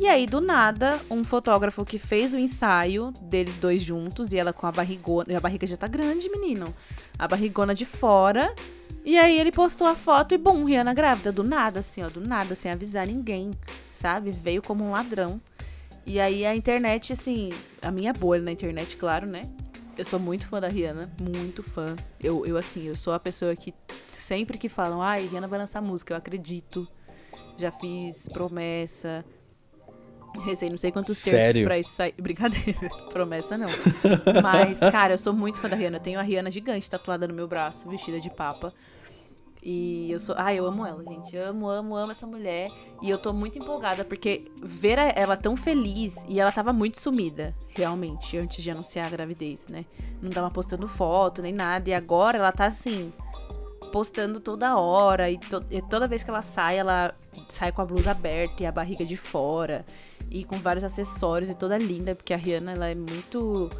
E aí, do nada, um fotógrafo que fez o ensaio deles dois juntos, e ela com a barrigona. A barriga já tá grande, menino. A barrigona de fora. E aí ele postou a foto e, bum, Rihanna grávida. Do nada, assim, ó, do nada, sem avisar ninguém, sabe? Veio como um ladrão. E aí a internet, assim, a minha bolha na internet, claro, né? Eu sou muito fã da Rihanna, muito fã. Eu, eu assim, eu sou a pessoa que sempre que falam, ai, Rihanna vai lançar música, eu acredito. Já fiz promessa. Rezei não sei quantos terços Sério? pra isso sair. Brincadeira, promessa não. Mas, cara, eu sou muito fã da Rihanna. Eu tenho a Rihanna gigante tatuada no meu braço, vestida de papa. E eu sou. Ah, eu amo ela, gente. Amo, amo, amo essa mulher. E eu tô muito empolgada, porque ver ela tão feliz. E ela tava muito sumida, realmente, antes de anunciar a gravidez, né? Não tava postando foto nem nada. E agora ela tá assim. Postando toda hora. E, to- e toda vez que ela sai, ela sai com a blusa aberta e a barriga de fora. E com vários acessórios e toda linda. Porque a Rihanna, ela é muito.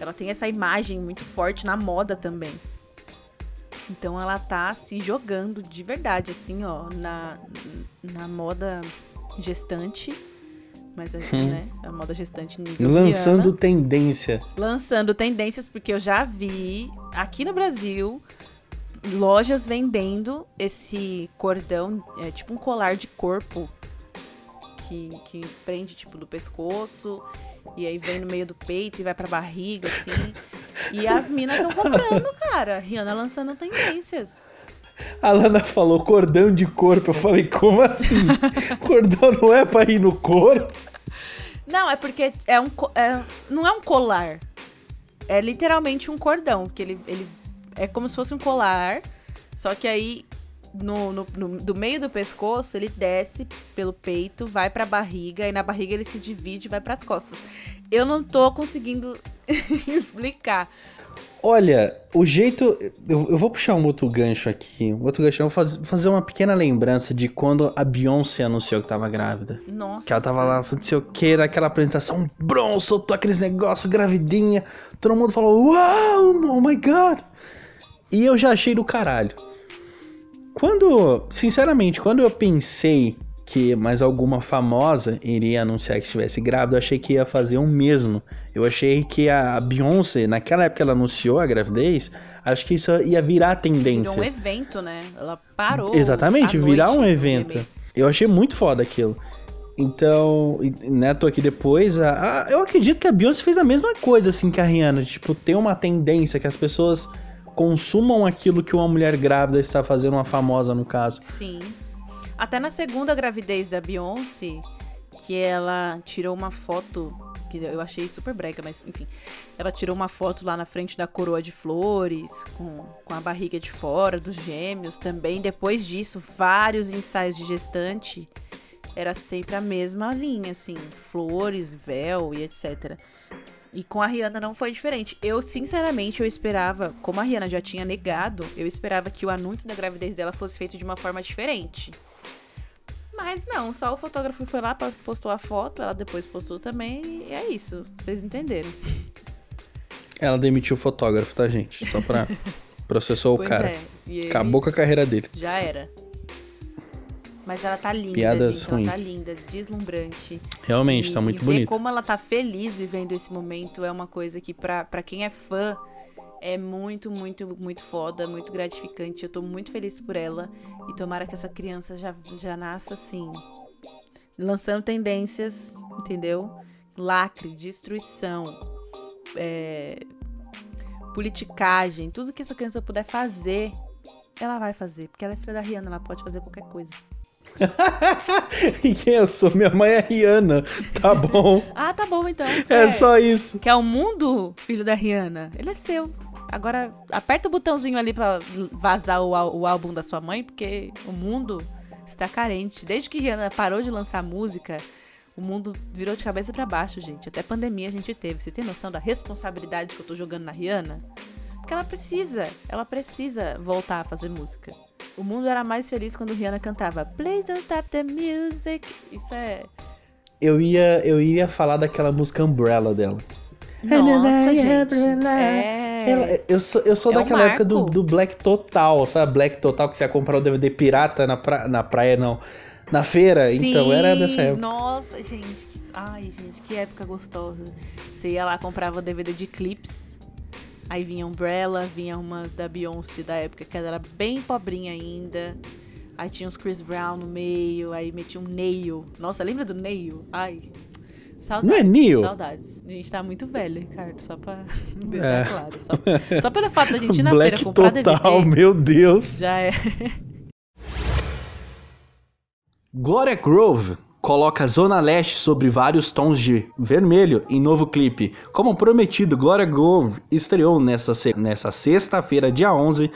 Ela tem essa imagem muito forte na moda também. Então ela tá se jogando de verdade, assim, ó, na, na moda gestante. Mas, né, a moda gestante nível Lançando Rihanna. tendência. Lançando tendências, porque eu já vi aqui no Brasil lojas vendendo esse cordão, é tipo um colar de corpo que, que prende, tipo, do pescoço e aí vem no meio do peito e vai pra barriga, assim. E as minas estão comprando, cara. Rihanna lançando tendências. A Lana falou cordão de corpo. Eu falei, como assim? cordão não é pra ir no corpo? Não, é porque é um, é- não é um colar. É literalmente um cordão, que ele, ele é como se fosse um colar, só que aí no, no- no- do meio do pescoço ele desce pelo peito, vai pra barriga e na barriga ele se divide e vai pras costas. Eu não tô conseguindo explicar. Olha, o jeito. Eu, eu vou puxar um outro gancho aqui. Um outro gancho. Eu vou faz- fazer uma pequena lembrança de quando a Beyoncé anunciou que tava grávida. Nossa. Que ela tava lá, não sei o que, naquela apresentação, bron, soltou aqueles negócios, gravidinha. Todo mundo falou, uau, oh my god. E eu já achei do caralho. Quando, sinceramente, quando eu pensei que mais alguma famosa iria anunciar que estivesse grávida, eu achei que ia fazer o mesmo. Eu achei que a Beyoncé, naquela época que ela anunciou a gravidez, acho que isso ia virar tendência. Virou um evento, né? Ela parou. Exatamente, virar um evento. Eu achei muito foda aquilo. Então, né, tô aqui depois. a- a- eu acredito que a Beyoncé fez a mesma coisa, assim, que a Rihanna. Tipo, ter uma tendência que as pessoas consumam aquilo que uma mulher grávida está fazendo, uma famosa no caso. Sim. Até na segunda gravidez da Beyoncé, que ela tirou uma foto que eu achei super brega, mas enfim. Ela tirou uma foto lá na frente da coroa de flores, com, com a barriga de fora, dos gêmeos também. Depois disso, vários ensaios de gestante. Era sempre a mesma linha, assim, flores, véu e etc. E com a Rihanna não foi diferente. Eu, sinceramente, eu esperava, como a Rihanna já tinha negado, eu esperava que o anúncio da gravidez dela fosse feito de uma forma diferente. Mas não, só o fotógrafo foi lá, postou a foto, ela depois postou também, e é isso. Vocês entenderam. Ela demitiu o fotógrafo, tá, gente? Só pra. processou o cara. É. Acabou com a carreira dele. Já era. Mas ela tá linda, Piadas gente. Ruins. Ela tá linda, deslumbrante. Realmente, e, tá muito bonita. como ela tá feliz vivendo esse momento é uma coisa que, pra, pra quem é fã, é muito, muito, muito foda, muito gratificante. Eu tô muito feliz por ela. E tomara que essa criança já, já nasça assim. Lançando tendências, entendeu? Lacre, destruição, é, politicagem, tudo que essa criança puder fazer, ela vai fazer. Porque ela é filha da Rihanna, ela pode fazer qualquer coisa. e quem eu sou? Minha mãe é Rihanna. Tá bom. ah, tá bom então. É só isso. Que é o mundo, filho da Rihanna. Ele é seu. Agora, aperta o botãozinho ali pra vazar o, o álbum da sua mãe, porque o mundo está carente. Desde que Rihanna parou de lançar música, o mundo virou de cabeça para baixo, gente. Até pandemia a gente teve. Você tem noção da responsabilidade que eu tô jogando na Rihanna? Porque ela precisa, ela precisa voltar a fazer música. O mundo era mais feliz quando Rihanna cantava Please don't stop the music. Isso é. Eu ia, eu ia falar daquela música Umbrella dela. Nossa, gente. É ela, eu sou, eu sou é daquela época do, do, Black Total, sabe? Black Total que você ia comprar o DVD pirata na, pra, na praia, não. Na feira, Sim, então era dessa época. Nossa, gente. Que, ai, gente, que época gostosa. Você ia lá, comprava o DVD de clips. Aí vinha Umbrella, vinha umas da Beyoncé da época, que ela era bem pobrinha ainda. Aí tinha uns Chris Brown no meio, aí metia um Neil. Nossa, lembra do Neil? Ai, Saudades. Não é Neo? Saudades. A gente tá muito velho, Ricardo, só pra deixar é. claro. Só, só pelo fato da gente ir na Black feira comprar total, DVD. meu Deus. Já é. Gloria Grove coloca Zona Leste sobre vários tons de vermelho em novo clipe. Como prometido, Gloria Grove estreou nessa, nessa sexta-feira, dia 11,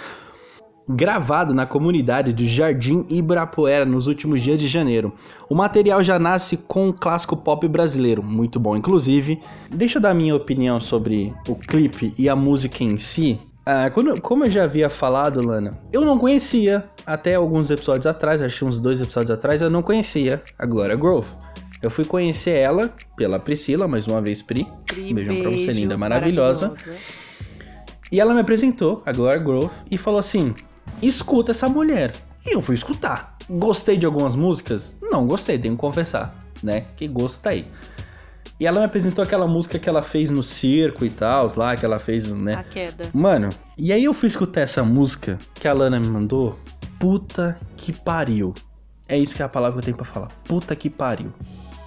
gravado na comunidade do Jardim Ibirapuera nos últimos dias de janeiro. O material já nasce com um clássico pop brasileiro, muito bom inclusive. Deixa eu dar minha opinião sobre o clipe e a música em si. Ah, quando, como eu já havia falado, Lana, eu não conhecia, até alguns episódios atrás, acho que uns dois episódios atrás, eu não conhecia a Gloria Grove. Eu fui conhecer ela pela Priscila, mais uma vez, Pri. Pri Beijão pra você, linda, maravilhosa. maravilhosa. E ela me apresentou, a Gloria Grove, e falou assim: escuta essa mulher. E eu fui escutar. Gostei de algumas músicas? Não gostei, tenho que confessar, né? Que gosto tá aí. E ela me apresentou aquela música que ela fez no circo e tal, lá, que ela fez, né? A queda. Mano, e aí eu fui escutar essa música que a Lana me mandou. Puta que pariu. É isso que é a palavra que eu tenho pra falar. Puta que pariu.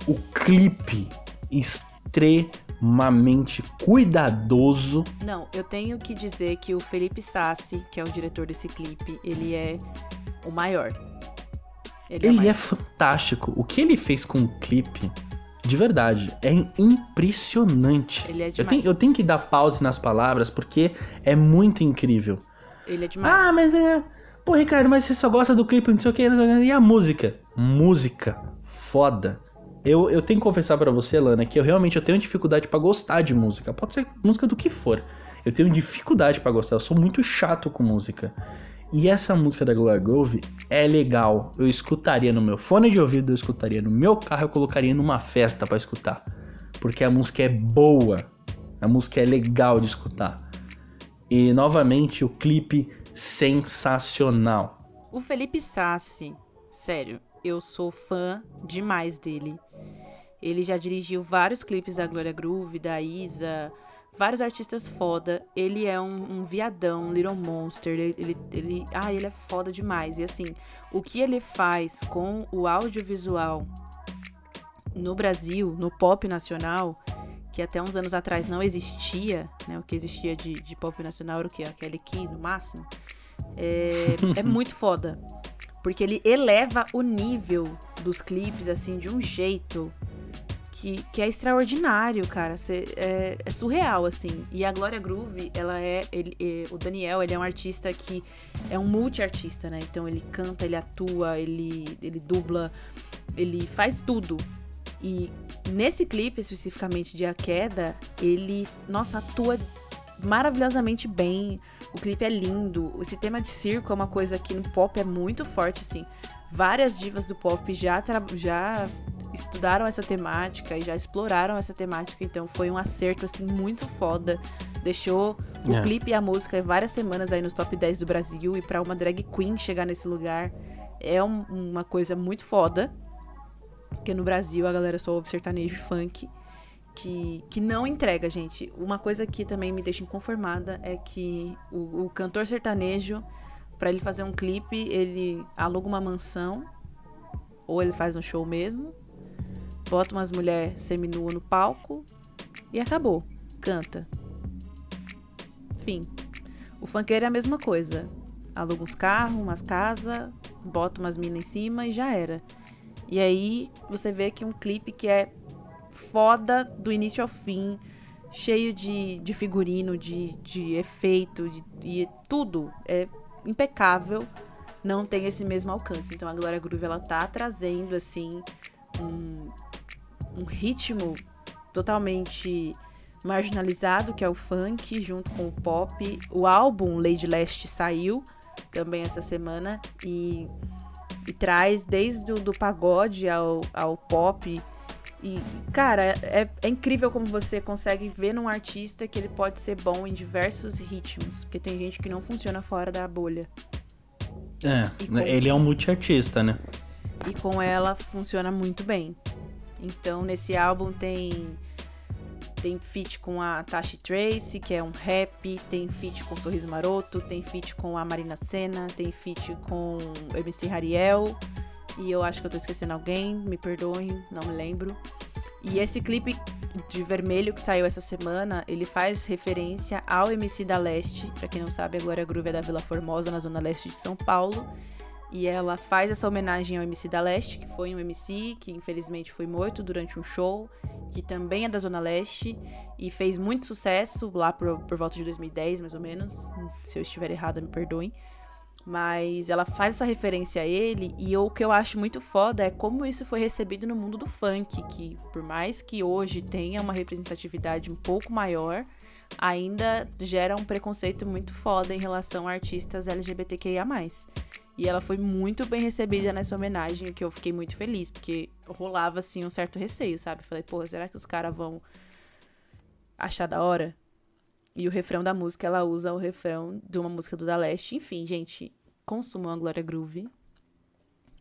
O clipe extremamente cuidadoso. Não, eu tenho que dizer que o Felipe Sassi, que é o diretor desse clipe, ele é o maior. Ele, é ele é, é, fantástico. O que ele fez com o clipe, de verdade, é impressionante. Ele é demais. Eu tenho, eu tenho que dar pause nas palavras porque é muito incrível. Ele é demais. Ah, mas é. Pô, Ricardo, mas você só gosta do clipe, não sei o que. E a música? Música. Foda. Eu, eu tenho que confessar para você, Lana, que eu realmente eu tenho dificuldade para gostar de música. Pode ser música do que for. Eu tenho dificuldade para gostar. Eu sou muito chato com música. E essa música da Gloria Groove é legal. Eu escutaria no meu fone de ouvido, eu escutaria no meu carro, eu colocaria numa festa para escutar. Porque a música é boa. A música é legal de escutar. E novamente o clipe sensacional. O Felipe Sassi, sério, eu sou fã demais dele. Ele já dirigiu vários clipes da Gloria Groove, da Isa, vários artistas foda. Ele é um, um viadão, Little Monster. Ele, ele, ele, ah, ele é foda demais. E assim, o que ele faz com o audiovisual no Brasil, no pop nacional, que até uns anos atrás não existia, né? O que existia de, de pop nacional era o que? Aquele aqui, no máximo. É, é muito foda. Porque ele eleva o nível dos clipes, assim, de um jeito que, que é extraordinário, cara. Cê, é, é, surreal, assim. E a Glória Groove, ela é, ele, é, O Daniel, ele é um artista que é um multi-artista, né? Então ele canta, ele atua, ele, ele dubla, ele faz tudo. E nesse clipe, especificamente de A Queda, ele, nossa, atua maravilhosamente bem. O clipe é lindo. Esse tema de circo é uma coisa que no pop é muito forte, assim. Várias divas do pop já, já estudaram essa temática e já exploraram essa temática, então foi um acerto assim muito foda. Deixou o é. clipe e a música várias semanas aí nos top 10 do Brasil e para uma drag queen chegar nesse lugar é um, uma coisa muito foda. Porque no Brasil a galera só ouve sertanejo e funk. Que, que não entrega, gente. Uma coisa que também me deixa inconformada é que o, o cantor sertanejo, para ele fazer um clipe, ele aluga uma mansão, ou ele faz um show mesmo, bota umas mulheres seminuas no palco e acabou. Canta. Fim. O funkeiro é a mesma coisa. Aluga uns carros, umas casas, bota umas minas em cima e já era. E aí você vê que um clipe que é foda do início ao fim, cheio de, de figurino, de, de efeito, de, de tudo. É impecável. Não tem esse mesmo alcance. Então a Glória Groove ela tá trazendo assim um, um ritmo totalmente marginalizado, que é o funk, junto com o pop. O álbum Lady Leste saiu também essa semana e, e traz desde o do pagode ao, ao pop. E, cara, é, é incrível como você consegue ver num artista que ele pode ser bom em diversos ritmos. Porque tem gente que não funciona fora da bolha. É, com... ele é um multiartista, né? E com ela funciona muito bem. Então, nesse álbum tem tem feat com a Tashi Trace, que é um rap, tem feat com Sorriso Maroto, tem feat com a Marina Senna, tem feat com o MC Hariel, e eu acho que eu tô esquecendo alguém, me perdoem, não me lembro. E esse clipe de vermelho que saiu essa semana, ele faz referência ao MC da Leste, para quem não sabe, agora a Groove é da Vila Formosa, na zona leste de São Paulo. E ela faz essa homenagem ao MC da Leste, que foi um MC que infelizmente foi morto durante um show, que também é da Zona Leste e fez muito sucesso lá por, por volta de 2010, mais ou menos. Se eu estiver errada, me perdoem. Mas ela faz essa referência a ele, e o que eu acho muito foda é como isso foi recebido no mundo do funk, que por mais que hoje tenha uma representatividade um pouco maior, ainda gera um preconceito muito foda em relação a artistas LGBTQIA. E ela foi muito bem recebida nessa homenagem, que eu fiquei muito feliz, porque rolava assim um certo receio, sabe? Falei, pô, será que os caras vão achar da hora? E o refrão da música, ela usa o refrão de uma música do Da Leste. Enfim, gente, consumam a Glória Groove,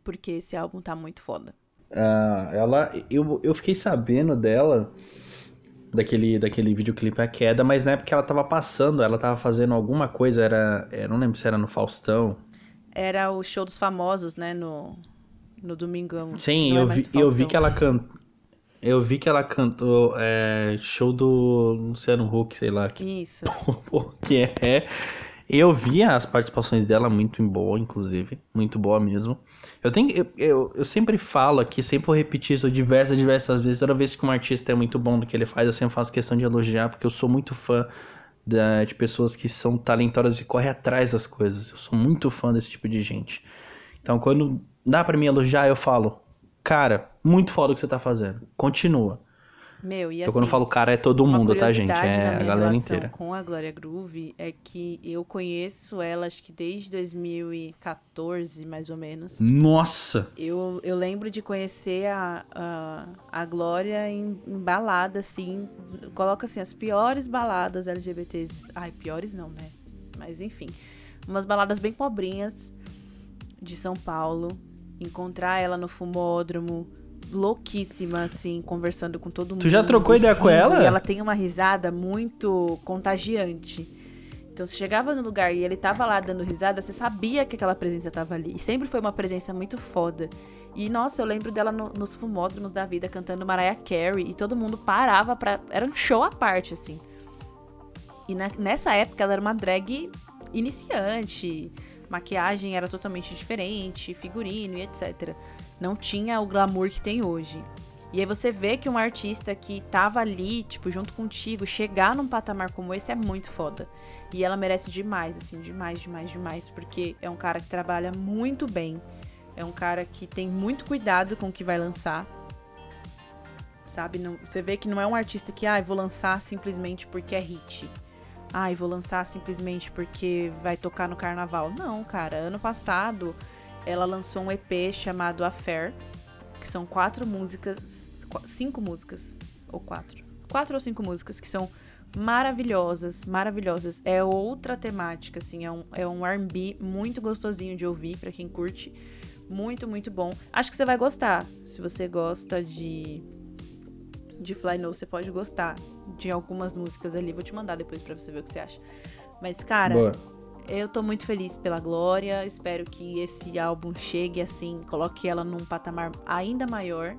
porque esse álbum tá muito foda. Ah, ela, eu, eu fiquei sabendo dela daquele, daquele videoclipe A Queda, mas na época ela tava passando, ela tava fazendo alguma coisa, era, eu não lembro se era no Faustão, era o show dos famosos, né? No, no Domingão. Sim, eu, é vi, eu vi que ela cantou. Eu vi que ela cantou é, show do Luciano Huck, sei lá. Que, Isso. que é. Eu vi as participações dela muito boa, inclusive. Muito boa mesmo. Eu, tenho, eu, eu, eu, sempre falo aqui, sempre vou repetir isso diversas, diversas vezes. Toda vez que um artista é muito bom no que ele faz, eu sempre faço questão de elogiar, porque eu sou muito fã da, de pessoas que são talentosas e correm atrás das coisas. Eu sou muito fã desse tipo de gente. Então, quando dá para mim elogiar, eu falo, cara, muito foda o que você tá fazendo. Continua. Meu, e então, assim, quando eu falo cara, é todo mundo, tá, gente? É a galera inteira. com a Glória Groove é que eu conheço ela, acho que desde 2014, mais ou menos. Nossa! Eu, eu lembro de conhecer a, a, a Glória em, em balada, assim. Coloca assim, as piores baladas LGBTs. Ai, piores não, né? Mas enfim. Umas baladas bem pobrinhas de São Paulo. Encontrar ela no fumódromo louquíssima, assim, conversando com todo mundo. Tu já trocou ideia com ela? E ela tem uma risada muito contagiante. Então, você chegava no lugar e ele tava lá dando risada, você sabia que aquela presença tava ali. E sempre foi uma presença muito foda. E, nossa, eu lembro dela no, nos fumódromos da vida cantando Mariah Carey e todo mundo parava pra. Era um show à parte, assim. E na, nessa época ela era uma drag iniciante. Maquiagem era totalmente diferente, figurino e etc não tinha o glamour que tem hoje. E aí você vê que um artista que tava ali, tipo, junto contigo, chegar num patamar como esse é muito foda. E ela merece demais, assim, demais, demais, demais, porque é um cara que trabalha muito bem. É um cara que tem muito cuidado com o que vai lançar. Sabe? Não, você vê que não é um artista que, ah, vou lançar simplesmente porque é hit. Ah, vou lançar simplesmente porque vai tocar no carnaval. Não, cara. Ano passado ela lançou um EP chamado Affair, que são quatro músicas, cinco músicas, ou quatro, quatro ou cinco músicas que são maravilhosas, maravilhosas. É outra temática, assim, é um, é um R&B muito gostosinho de ouvir para quem curte, muito, muito bom. Acho que você vai gostar, se você gosta de de Fly No, você pode gostar de algumas músicas ali, vou te mandar depois para você ver o que você acha. Mas cara, Boa. Eu tô muito feliz pela Glória, espero que esse álbum chegue assim, coloque ela num patamar ainda maior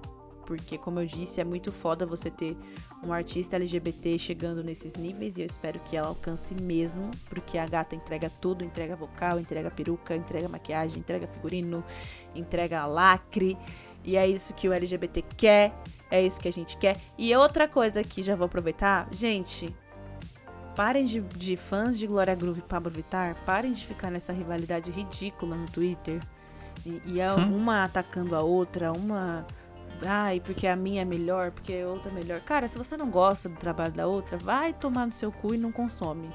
porque, como eu disse, é muito foda você ter um artista LGBT chegando nesses níveis e eu espero que ela alcance mesmo, porque a gata entrega tudo, entrega vocal, entrega peruca, entrega maquiagem, entrega figurino, entrega lacre, e é isso que o LGBT quer, é isso que a gente quer. E outra coisa que já vou aproveitar, gente, parem de, de fãs de Glória Groove e Pablo Vittar, parem de ficar nessa rivalidade ridícula no Twitter. E, e é hum? uma atacando a outra, uma ai, porque a minha é melhor, porque a outra é melhor. Cara, se você não gosta do trabalho da outra, vai tomar no seu cu e não consome.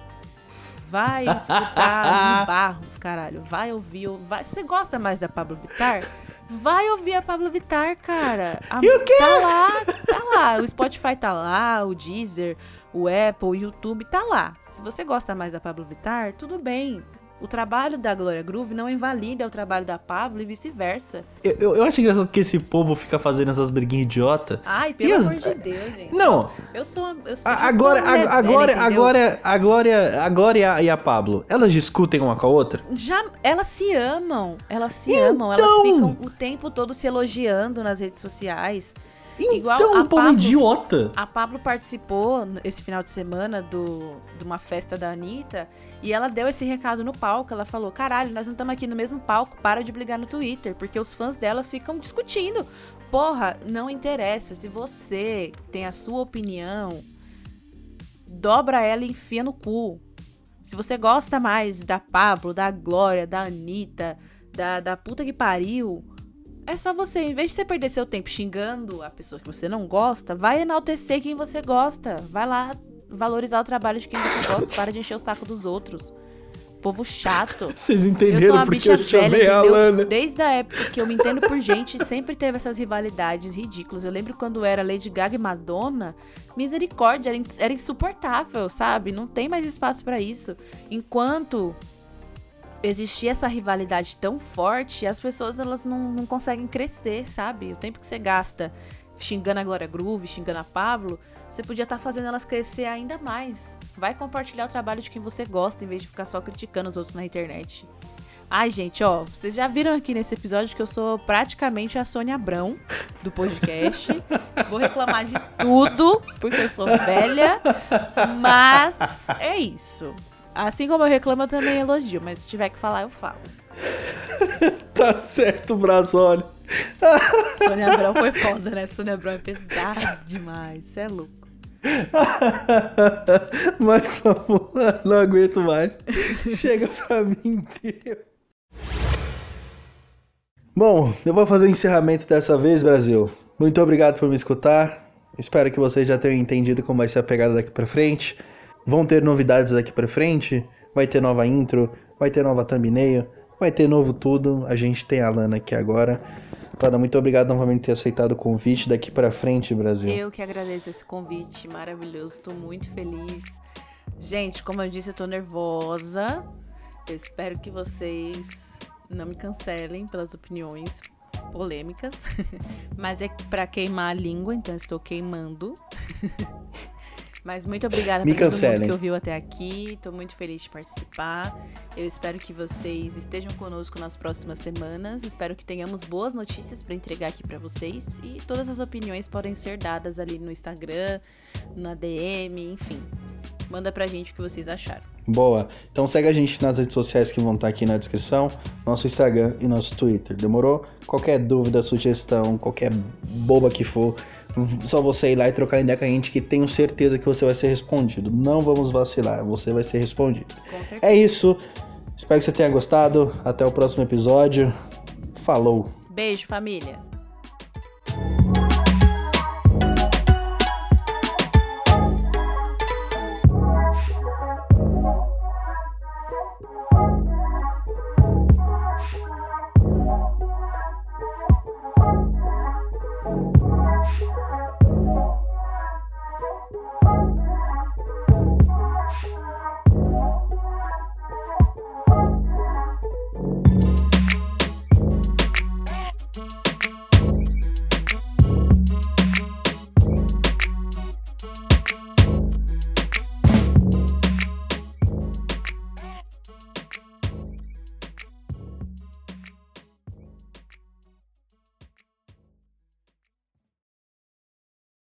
Vai escutar Barros, caralho. Vai ouvir. Vai... Você gosta mais da Pablo Vittar? Vai ouvir a Pablo Vittar, cara. A... E o quê? Tá lá, tá lá. O Spotify tá lá, o Deezer, o Apple, o YouTube tá lá. Se você gosta mais da Pablo Vittar, tudo bem o trabalho da Glória Groove não invalida o trabalho da Pablo e vice-versa. Eu, eu, eu, acho engraçado que esse povo fica fazendo essas briguinhas idiota. Ai, pelo amor de Deus, gente. Não. Eu sou uma, eu sou, agora, eu sou agora, velha, agora, agora, agora e a, e a Pablo, elas discutem uma com a outra? Já, elas se amam. Elas se então... amam. Elas ficam o tempo todo se elogiando nas redes sociais. Então, Igual a Pablo, idiota. A Pablo participou esse final de semana do, de uma festa da Anitta e ela deu esse recado no palco. Ela falou: caralho, nós não estamos aqui no mesmo palco, para de brigar no Twitter, porque os fãs delas ficam discutindo. Porra, não interessa. Se você tem a sua opinião, dobra ela e enfia no cu. Se você gosta mais da Pablo, da Glória, da Anitta, da, da puta que pariu é só você, em vez de você perder seu tempo xingando a pessoa que você não gosta, vai enaltecer quem você gosta. Vai lá valorizar o trabalho de quem você gosta. Para de encher o saco dos outros. Povo chato. Vocês entenderam eu sou uma bicha velha, entendeu? Desde a época que eu me entendo por gente, sempre teve essas rivalidades ridículas. Eu lembro quando era Lady Gaga e Madonna, misericórdia, era, era insuportável, sabe? Não tem mais espaço para isso. Enquanto existir essa rivalidade tão forte, as pessoas elas não, não conseguem crescer, sabe? O tempo que você gasta xingando a Glória Groove, xingando a Pablo, você podia estar tá fazendo elas crescer ainda mais. Vai compartilhar o trabalho de quem você gosta, em vez de ficar só criticando os outros na internet. Ai, gente, ó, vocês já viram aqui nesse episódio que eu sou praticamente a Sônia Abrão do podcast. Vou reclamar de tudo, porque eu sou velha. Mas é isso. Assim como eu reclamo, eu também elogio, mas se tiver que falar, eu falo. tá certo, Brasólio. Sônia Abrão foi foda, né? Sônia Abrão é pesada demais, você é louco. Mas vamos lá, não aguento mais. Chega pra mim, Deus. Bom, eu vou fazer o encerramento dessa vez, Brasil. Muito obrigado por me escutar. Espero que vocês já tenham entendido como vai ser a pegada daqui pra frente. Vão ter novidades daqui para frente, vai ter nova intro, vai ter nova thumbnail, vai ter novo tudo. A gente tem a Lana aqui agora. Lana, muito obrigado novamente por ter aceitado o convite daqui para frente, Brasil. Eu que agradeço esse convite maravilhoso, estou muito feliz. Gente, como eu disse, eu tô nervosa. Eu espero que vocês não me cancelem pelas opiniões polêmicas, mas é para queimar a língua, então estou queimando. Mas muito obrigada Me por todo mundo que ouviu até aqui. Estou muito feliz de participar. Eu espero que vocês estejam conosco nas próximas semanas. Espero que tenhamos boas notícias para entregar aqui para vocês. E todas as opiniões podem ser dadas ali no Instagram, na DM, enfim. Manda pra gente o que vocês acharam. Boa. Então segue a gente nas redes sociais que vão estar aqui na descrição, nosso Instagram e nosso Twitter. Demorou? Qualquer dúvida, sugestão, qualquer boba que for, Só você ir lá e trocar ideia com a gente que tenho certeza que você vai ser respondido. Não vamos vacilar, você vai ser respondido. É isso. Espero que você tenha gostado. Até o próximo episódio. Falou! Beijo, família.